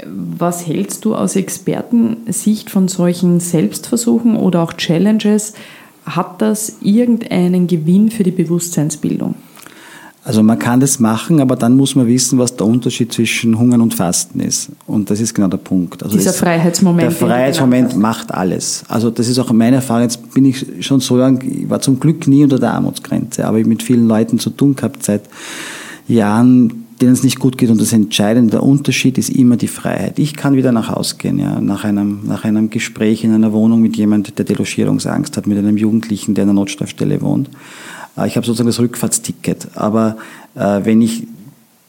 Was hältst du aus Expertensicht von solchen Selbstversuchen oder auch Challenges? Hat das irgendeinen Gewinn für die Bewusstseinsbildung? Also man kann das machen, aber dann muss man wissen, was der Unterschied zwischen Hungern und Fasten ist. Und das ist genau der Punkt. Also Dieser Freiheitsmoment. Der Freiheitsmoment macht alles. Also das ist auch meine Erfahrung. Jetzt bin ich schon so lange, ich war zum Glück nie unter der Armutsgrenze, aber ich mit vielen Leuten zu tun gehabt seit Jahren, denen es nicht gut geht. Und das Entscheidende, der Unterschied ist immer die Freiheit. Ich kann wieder nach Hause gehen, ja, nach einem, nach einem Gespräch in einer Wohnung mit jemandem, der Delogierungsangst hat, mit einem Jugendlichen, der in einer Notstrafstelle wohnt. Äh, ich habe sozusagen das Rückfahrtsticket. Aber äh, wenn ich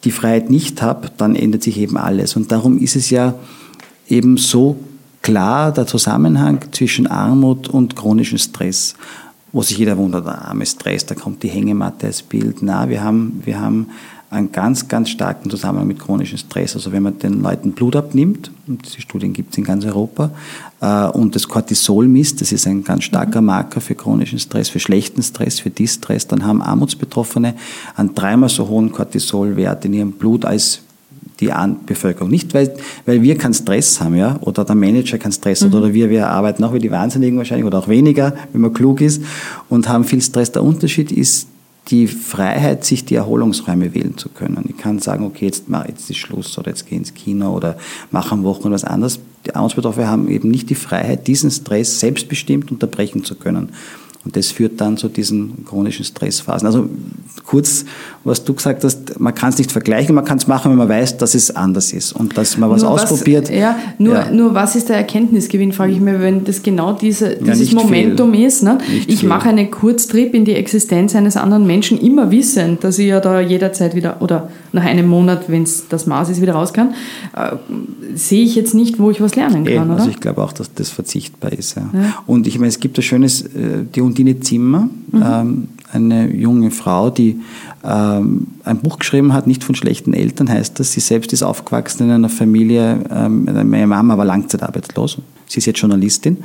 die Freiheit nicht habe, dann ändert sich eben alles. Und darum ist es ja eben so klar der Zusammenhang zwischen Armut und chronischem Stress wo sich jeder wundert, arme Stress, da kommt die Hängematte als Bild. Na, wir haben, wir haben einen ganz, ganz starken Zusammenhang mit chronischem Stress. Also wenn man den Leuten Blut abnimmt, und diese Studien gibt es in ganz Europa, äh, und das Cortisol misst, das ist ein ganz starker Marker für chronischen Stress, für schlechten Stress, für Distress, dann haben Armutsbetroffene einen dreimal so hohen Cortisolwert in ihrem Blut als die Bevölkerung. Nicht, weil, weil wir keinen Stress haben, ja, oder der Manager keinen Stress mhm. oder wir, wir arbeiten auch wie die Wahnsinnigen wahrscheinlich oder auch weniger, wenn man klug ist und haben viel Stress. Der Unterschied ist die Freiheit, sich die Erholungsräume wählen zu können. Ich kann sagen, okay, jetzt, mach, jetzt ist Schluss oder jetzt geh ins Kino oder mach am Wochenende was anderes. Die Armutsbetroffenen haben eben nicht die Freiheit, diesen Stress selbstbestimmt unterbrechen zu können. Und das führt dann zu diesen chronischen Stressphasen. Also kurz, was du gesagt hast, man kann es nicht vergleichen, man kann es machen, wenn man weiß, dass es anders ist und dass man was nur ausprobiert. Was, ja, nur, ja. nur was ist der Erkenntnisgewinn, frage ich mir, wenn das genau diese, dieses ja, Momentum viel. ist. Ne? Ich viel. mache einen Kurztrip in die Existenz eines anderen Menschen, immer wissend, dass ich ja da jederzeit wieder, oder nach einem Monat, wenn es das Maß ist, wieder raus kann, äh, sehe ich jetzt nicht, wo ich was lernen kann. Eben, oder? Also ich glaube auch, dass das verzichtbar ist. Ja. Und ich meine, es gibt ein schönes, äh, die Undine Zimmer, mhm. ähm, eine junge Frau, die ein Buch geschrieben hat, nicht von schlechten Eltern heißt das. Sie selbst ist aufgewachsen in einer Familie, ähm, meine Mama war langzeitarbeitslos. Sie ist jetzt Journalistin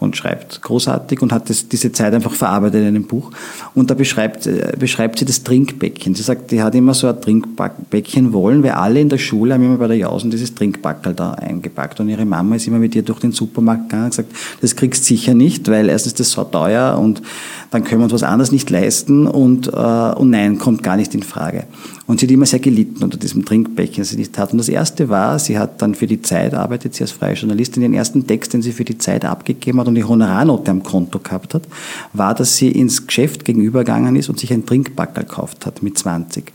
und schreibt großartig und hat das, diese Zeit einfach verarbeitet in einem Buch. Und da beschreibt, äh, beschreibt sie das Trinkbäckchen. Sie sagt, die hat immer so ein Trinkbäckchen wollen, weil alle in der Schule haben immer bei der Jausen dieses Trinkbackel da eingepackt. Und ihre Mama ist immer mit ihr durch den Supermarkt gegangen und gesagt, das kriegst du sicher nicht, weil erstens ist das so teuer und dann können wir uns was anderes nicht leisten und, äh, und nein, kommt gar nicht in Frage. Und sie hat immer sehr gelitten unter diesem Trinkbäckchen, das sie nicht hat. Und das erste war, sie hat dann für die Zeit, arbeitet sie als freie Journalistin, den ersten Text, den sie für die Zeit abgegeben hat und die Honorarnote am Konto gehabt hat, war, dass sie ins Geschäft gegenübergegangen ist und sich ein Trinkbackel gekauft hat mit 20.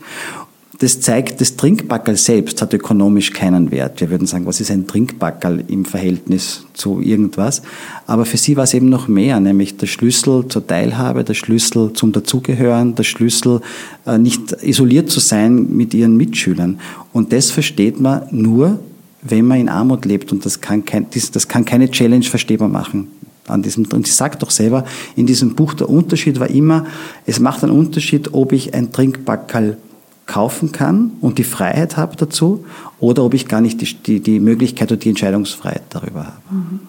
Das zeigt, das Trinkbackel selbst hat ökonomisch keinen Wert. Wir würden sagen, was ist ein Trinkbackel im Verhältnis zu irgendwas? Aber für sie war es eben noch mehr, nämlich der Schlüssel zur Teilhabe, der Schlüssel zum Dazugehören, der Schlüssel äh, nicht isoliert zu sein mit ihren Mitschülern. Und das versteht man nur, wenn man in Armut lebt. Und das kann, kein, das kann keine Challenge verstehbar machen. An diesem, und sie sagt doch selber in diesem Buch, der Unterschied war immer, es macht einen Unterschied, ob ich ein Trinkbackerl kaufen kann und die Freiheit habe dazu oder ob ich gar nicht die, die, die Möglichkeit oder die Entscheidungsfreiheit darüber habe. Mhm.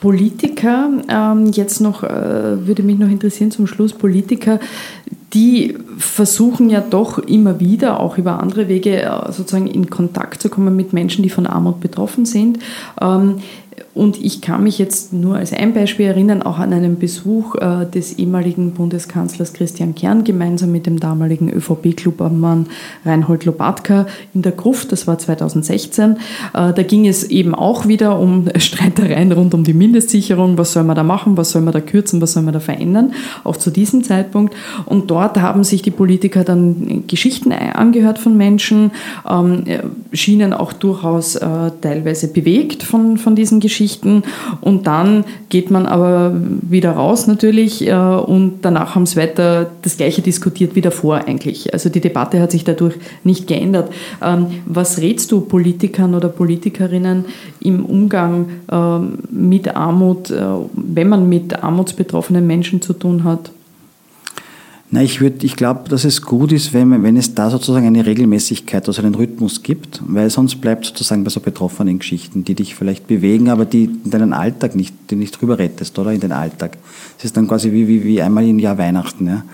Politiker, ähm, jetzt noch, äh, würde mich noch interessieren zum Schluss, Politiker, die versuchen ja doch immer wieder, auch über andere Wege, äh, sozusagen in Kontakt zu kommen mit Menschen, die von Armut betroffen sind. Ähm, und ich kann mich jetzt nur als ein Beispiel erinnern, auch an einen Besuch äh, des ehemaligen Bundeskanzlers Christian Kern gemeinsam mit dem damaligen ÖVP-Klubobmann Reinhold Lobatka in der Gruft, das war 2016. Äh, da ging es eben auch wieder um Streitereien rund um die Mindestsicherung, was soll man da machen, was soll man da kürzen, was soll man da verändern, auch zu diesem Zeitpunkt. Und dort haben sich die Politiker dann Geschichten angehört von Menschen, ähm, schienen auch durchaus äh, teilweise bewegt von, von diesen Geschichten Geschichten und dann geht man aber wieder raus natürlich äh, und danach haben sie weiter das Gleiche diskutiert wie davor eigentlich. Also die Debatte hat sich dadurch nicht geändert. Ähm, was rätst du Politikern oder Politikerinnen im Umgang ähm, mit Armut, äh, wenn man mit armutsbetroffenen Menschen zu tun hat? Na, ich würde, ich glaube, dass es gut ist, wenn, wenn es da sozusagen eine Regelmäßigkeit, also einen Rhythmus gibt, weil sonst bleibt sozusagen bei so betroffenen Geschichten, die dich vielleicht bewegen, aber die in deinen Alltag nicht, die nicht drüber rettest, oder? In den Alltag. Es ist dann quasi wie, wie, wie einmal im Jahr Weihnachten, ja.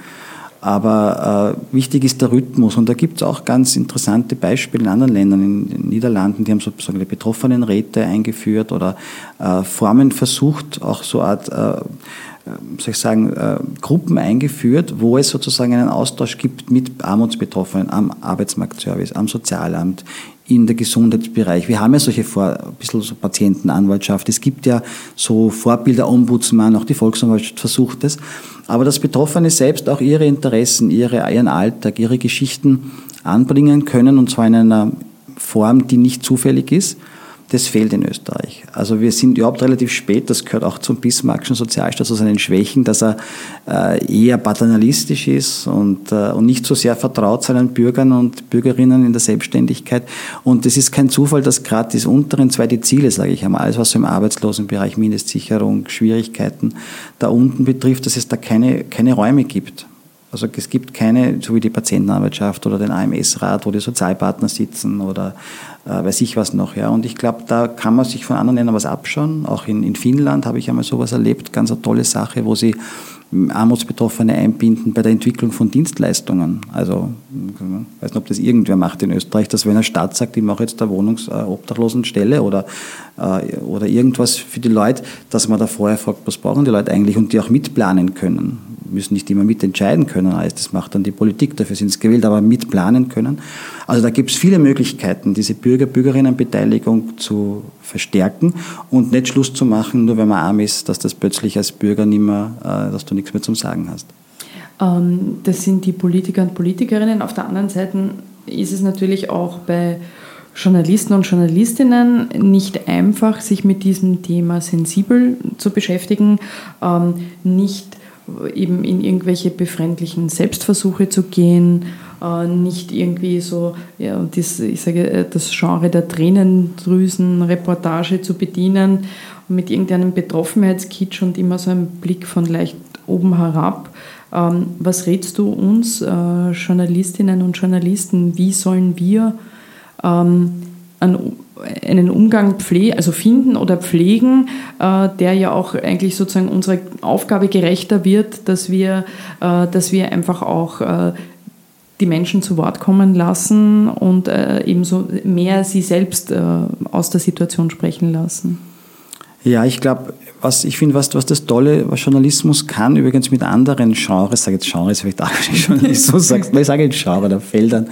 Aber äh, wichtig ist der Rhythmus und da gibt es auch ganz interessante Beispiele in anderen Ländern, in den Niederlanden, die haben sozusagen die Betroffenenräte eingeführt oder äh, Formen versucht, auch so Art äh, soll ich sagen, äh, Gruppen eingeführt, wo es sozusagen einen Austausch gibt mit Armutsbetroffenen am Arbeitsmarktservice, am Sozialamt, in der Gesundheitsbereich. Wir haben ja solche Vor ein bisschen so Patientenanwaltschaft. Es gibt ja so Vorbilder, Ombudsmann, auch die Volksanwaltschaft versucht es. Aber dass Betroffene selbst auch ihre Interessen, ihre, ihren Alltag, ihre Geschichten anbringen können und zwar in einer Form, die nicht zufällig ist das fehlt in Österreich. Also wir sind überhaupt relativ spät, das gehört auch zum Bismarckschen Sozialstaat, zu seinen Schwächen, dass er äh, eher paternalistisch ist und, äh, und nicht so sehr vertraut seinen Bürgern und Bürgerinnen in der Selbstständigkeit. Und es ist kein Zufall, dass gerade diese unteren zwei die Ziele, sage ich einmal, alles was so im Arbeitslosenbereich, Mindestsicherung, Schwierigkeiten da unten betrifft, dass es da keine, keine Räume gibt Also es gibt keine, so wie die Patientenarbeitschaft oder den AMS-Rat, wo die Sozialpartner sitzen oder äh, weiß ich was noch. Ja. Und ich glaube, da kann man sich von anderen Ländern was abschauen. Auch in, in Finnland habe ich einmal sowas erlebt, ganz eine tolle Sache, wo sie Armutsbetroffene einbinden bei der Entwicklung von Dienstleistungen. Also, ich weiß nicht, ob das irgendwer macht in Österreich, dass wenn eine Stadt sagt, ich mache jetzt eine Wohnungsobdachlosenstelle oder, äh, oder irgendwas für die Leute, dass man da vorher fragt, was brauchen die Leute eigentlich und die auch mitplanen können. Müssen nicht immer mitentscheiden können, alles das macht dann die Politik, dafür sind sie gewählt, aber mitplanen können. Also da gibt es viele Möglichkeiten, diese Bürger-Bürgerinnenbeteiligung zu verstärken und nicht Schluss zu machen, nur wenn man arm ist, dass das plötzlich als Bürger nicht mehr, äh, dass du nichts mehr zum Sagen hast. Ähm, das sind die Politiker und Politikerinnen. Auf der anderen Seite ist es natürlich auch bei Journalisten und Journalistinnen nicht einfach, sich mit diesem Thema sensibel zu beschäftigen, ähm, nicht eben in irgendwelche befremdlichen Selbstversuche zu gehen, äh, nicht irgendwie so, ja, das, ich sage, äh, das Genre der Tränendrüsen-Reportage zu bedienen mit irgendeinem Betroffenheitskitsch und immer so einem Blick von leicht oben herab. Ähm, was rätst du uns, äh, Journalistinnen und Journalisten, wie sollen wir ähm, einen Umgang pflegen, also finden oder pflegen, der ja auch eigentlich sozusagen unserer Aufgabe gerechter wird, dass wir, dass wir einfach auch die Menschen zu Wort kommen lassen und äh, ebenso mehr sie selbst äh, aus der Situation sprechen lassen. Ja, ich glaube, was ich finde, was, was das Tolle, was Journalismus kann, übrigens mit anderen Genres, sage jetzt Genres, vielleicht auch nicht Journalismus sagst, ich sage jetzt Genre, da dann,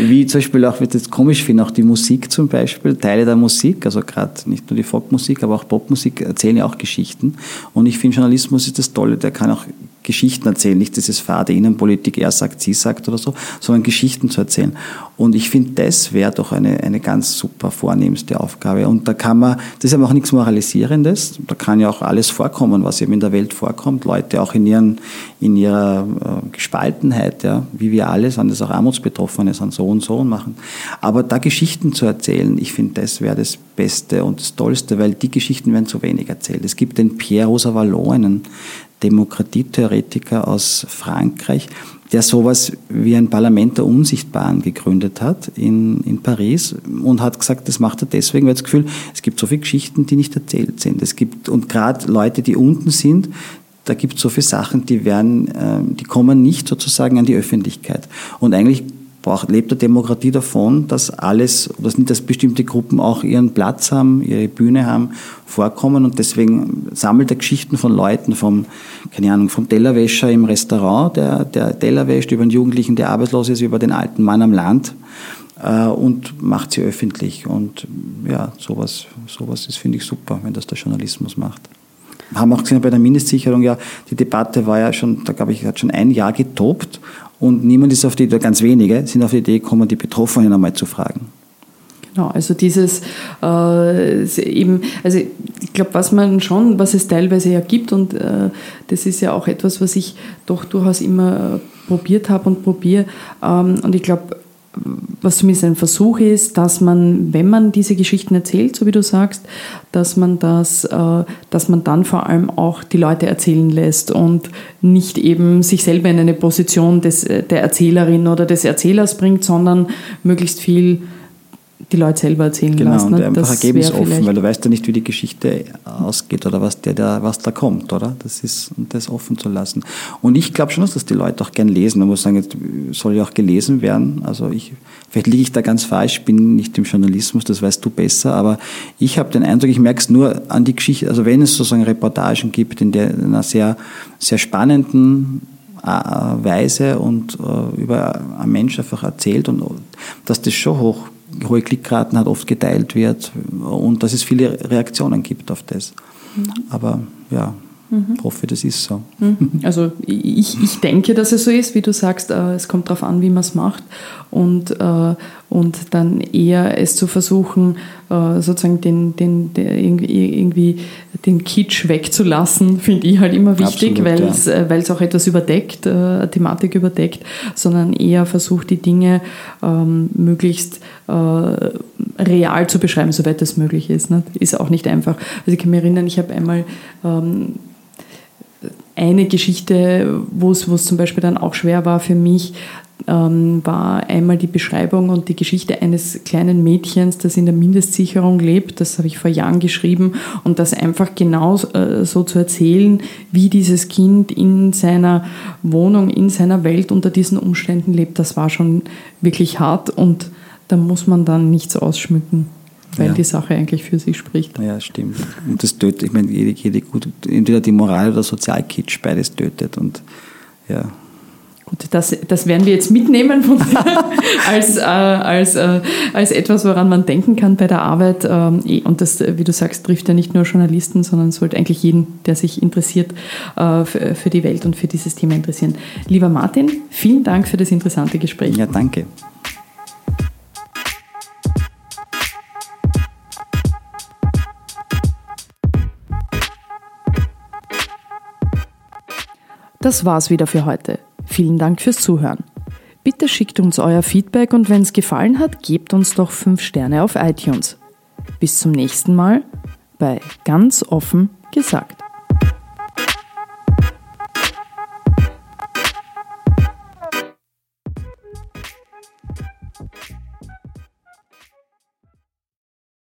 wie zum Beispiel auch, wird jetzt komisch finden, auch die Musik zum Beispiel, Teile der Musik, also gerade nicht nur die Folkmusik, aber auch Popmusik erzählen ja auch Geschichten. Und ich finde, Journalismus ist das Tolle, der kann auch Geschichten erzählen, nicht dieses fade Innenpolitik, er sagt, sie sagt oder so, sondern Geschichten zu erzählen. Und ich finde, das wäre doch eine, eine ganz super vornehmste Aufgabe. Und da kann man, das ist aber auch nichts Moralisierendes, da kann ja auch alles vorkommen, was eben in der Welt vorkommt. Leute auch in, ihren, in ihrer äh, Gespaltenheit, ja, wie wir alle, sind das auch Armutsbetroffene, sind so und so und machen. Aber da Geschichten zu erzählen, ich finde, das wäre das Beste und das Tollste, weil die Geschichten werden zu wenig erzählt. Es gibt den Pierre Rosa Vallon, einen Demokratietheoretiker aus Frankreich, der sowas wie ein Parlament der Unsichtbaren gegründet hat in, in Paris und hat gesagt, das macht er deswegen, weil das Gefühl, es gibt so viele Geschichten, die nicht erzählt sind. Es gibt, und gerade Leute, die unten sind, da gibt es so viele Sachen, die werden, äh, die kommen nicht sozusagen an die Öffentlichkeit. Und eigentlich braucht, lebt der Demokratie davon, dass alles, dass dass bestimmte Gruppen auch ihren Platz haben, ihre Bühne haben, vorkommen. Und deswegen sammelt er Geschichten von Leuten, vom, keine Ahnung, vom Tellerwäscher im Restaurant, der, der Teller wäscht, über einen Jugendlichen, der arbeitslos ist, über den alten Mann am Land äh, und macht sie öffentlich. Und ja, sowas, sowas ist, finde ich, super, wenn das der Journalismus macht. Haben auch gesehen bei der Mindestsicherung, ja, die Debatte war ja schon, da glaube ich, hat schon ein Jahr getobt und niemand ist auf die Idee, ganz wenige sind auf die Idee gekommen, die Betroffenen einmal zu fragen. Genau, also dieses äh, eben, also ich glaube, was man schon, was es teilweise ja gibt und äh, das ist ja auch etwas, was ich doch durchaus immer äh, probiert habe und probiere ähm, und ich glaube, was zumindest ein Versuch ist, dass man, wenn man diese Geschichten erzählt, so wie du sagst, dass man das, äh, dass man dann vor allem auch die Leute erzählen lässt und nicht eben sich selber in eine Position des, der Erzählerin oder des Erzählers bringt, sondern möglichst viel die Leute selber erzählen genau, lassen. Genau, und einfach ergebnisoffen, weil du weißt ja nicht, wie die Geschichte ausgeht oder was, der, der, was da kommt, oder? Das ist, und das offen zu lassen. Und ich glaube schon, dass das die Leute auch gern lesen. Man muss sagen, jetzt soll ja auch gelesen werden. Also ich, vielleicht liege ich da ganz falsch, bin nicht im Journalismus, das weißt du besser, aber ich habe den Eindruck, ich merke es nur an die Geschichte, also wenn es sozusagen Reportagen gibt, in der in einer sehr, sehr spannenden äh, Weise und äh, über einen Mensch einfach erzählt und dass das schon hoch hohe Klickraten hat, oft geteilt wird und dass es viele Reaktionen gibt auf das. Mhm. Aber ja, Mhm. Ich hoffe, das ist so. Mhm. Also ich, ich denke, dass es so ist, wie du sagst, äh, es kommt darauf an, wie man es macht und, äh, und dann eher es zu versuchen, äh, sozusagen den, den, den irgendwie den Kitsch wegzulassen, finde ich halt immer wichtig, weil es ja. auch etwas überdeckt, eine Thematik überdeckt, sondern eher versucht, die Dinge ähm, möglichst real zu beschreiben, soweit das möglich ist. Ne? Ist auch nicht einfach. Also ich kann mich erinnern, ich habe einmal ähm, eine Geschichte, wo es zum Beispiel dann auch schwer war für mich, ähm, war einmal die Beschreibung und die Geschichte eines kleinen Mädchens, das in der Mindestsicherung lebt. Das habe ich vor Jahren geschrieben und das einfach genau äh, so zu erzählen, wie dieses Kind in seiner Wohnung, in seiner Welt unter diesen Umständen lebt, das war schon wirklich hart und da muss man dann nichts ausschmücken weil ja. die Sache eigentlich für sich spricht. Ja, stimmt. Und das tötet, ich meine, jede, jede gut, entweder die Moral oder Sozialkitsch, beides tötet und ja. Gut, das, das werden wir jetzt mitnehmen als, äh, als, äh, als etwas, woran man denken kann bei der Arbeit. Ähm, eh, und das, wie du sagst, trifft ja nicht nur Journalisten, sondern sollte eigentlich jeden, der sich interessiert, äh, für, für die Welt und für dieses Thema interessieren. Lieber Martin, vielen Dank für das interessante Gespräch. Ja, danke. Das war's wieder für heute. Vielen Dank fürs Zuhören. Bitte schickt uns euer Feedback und wenn es gefallen hat, gebt uns doch 5 Sterne auf iTunes. Bis zum nächsten Mal bei Ganz offen gesagt.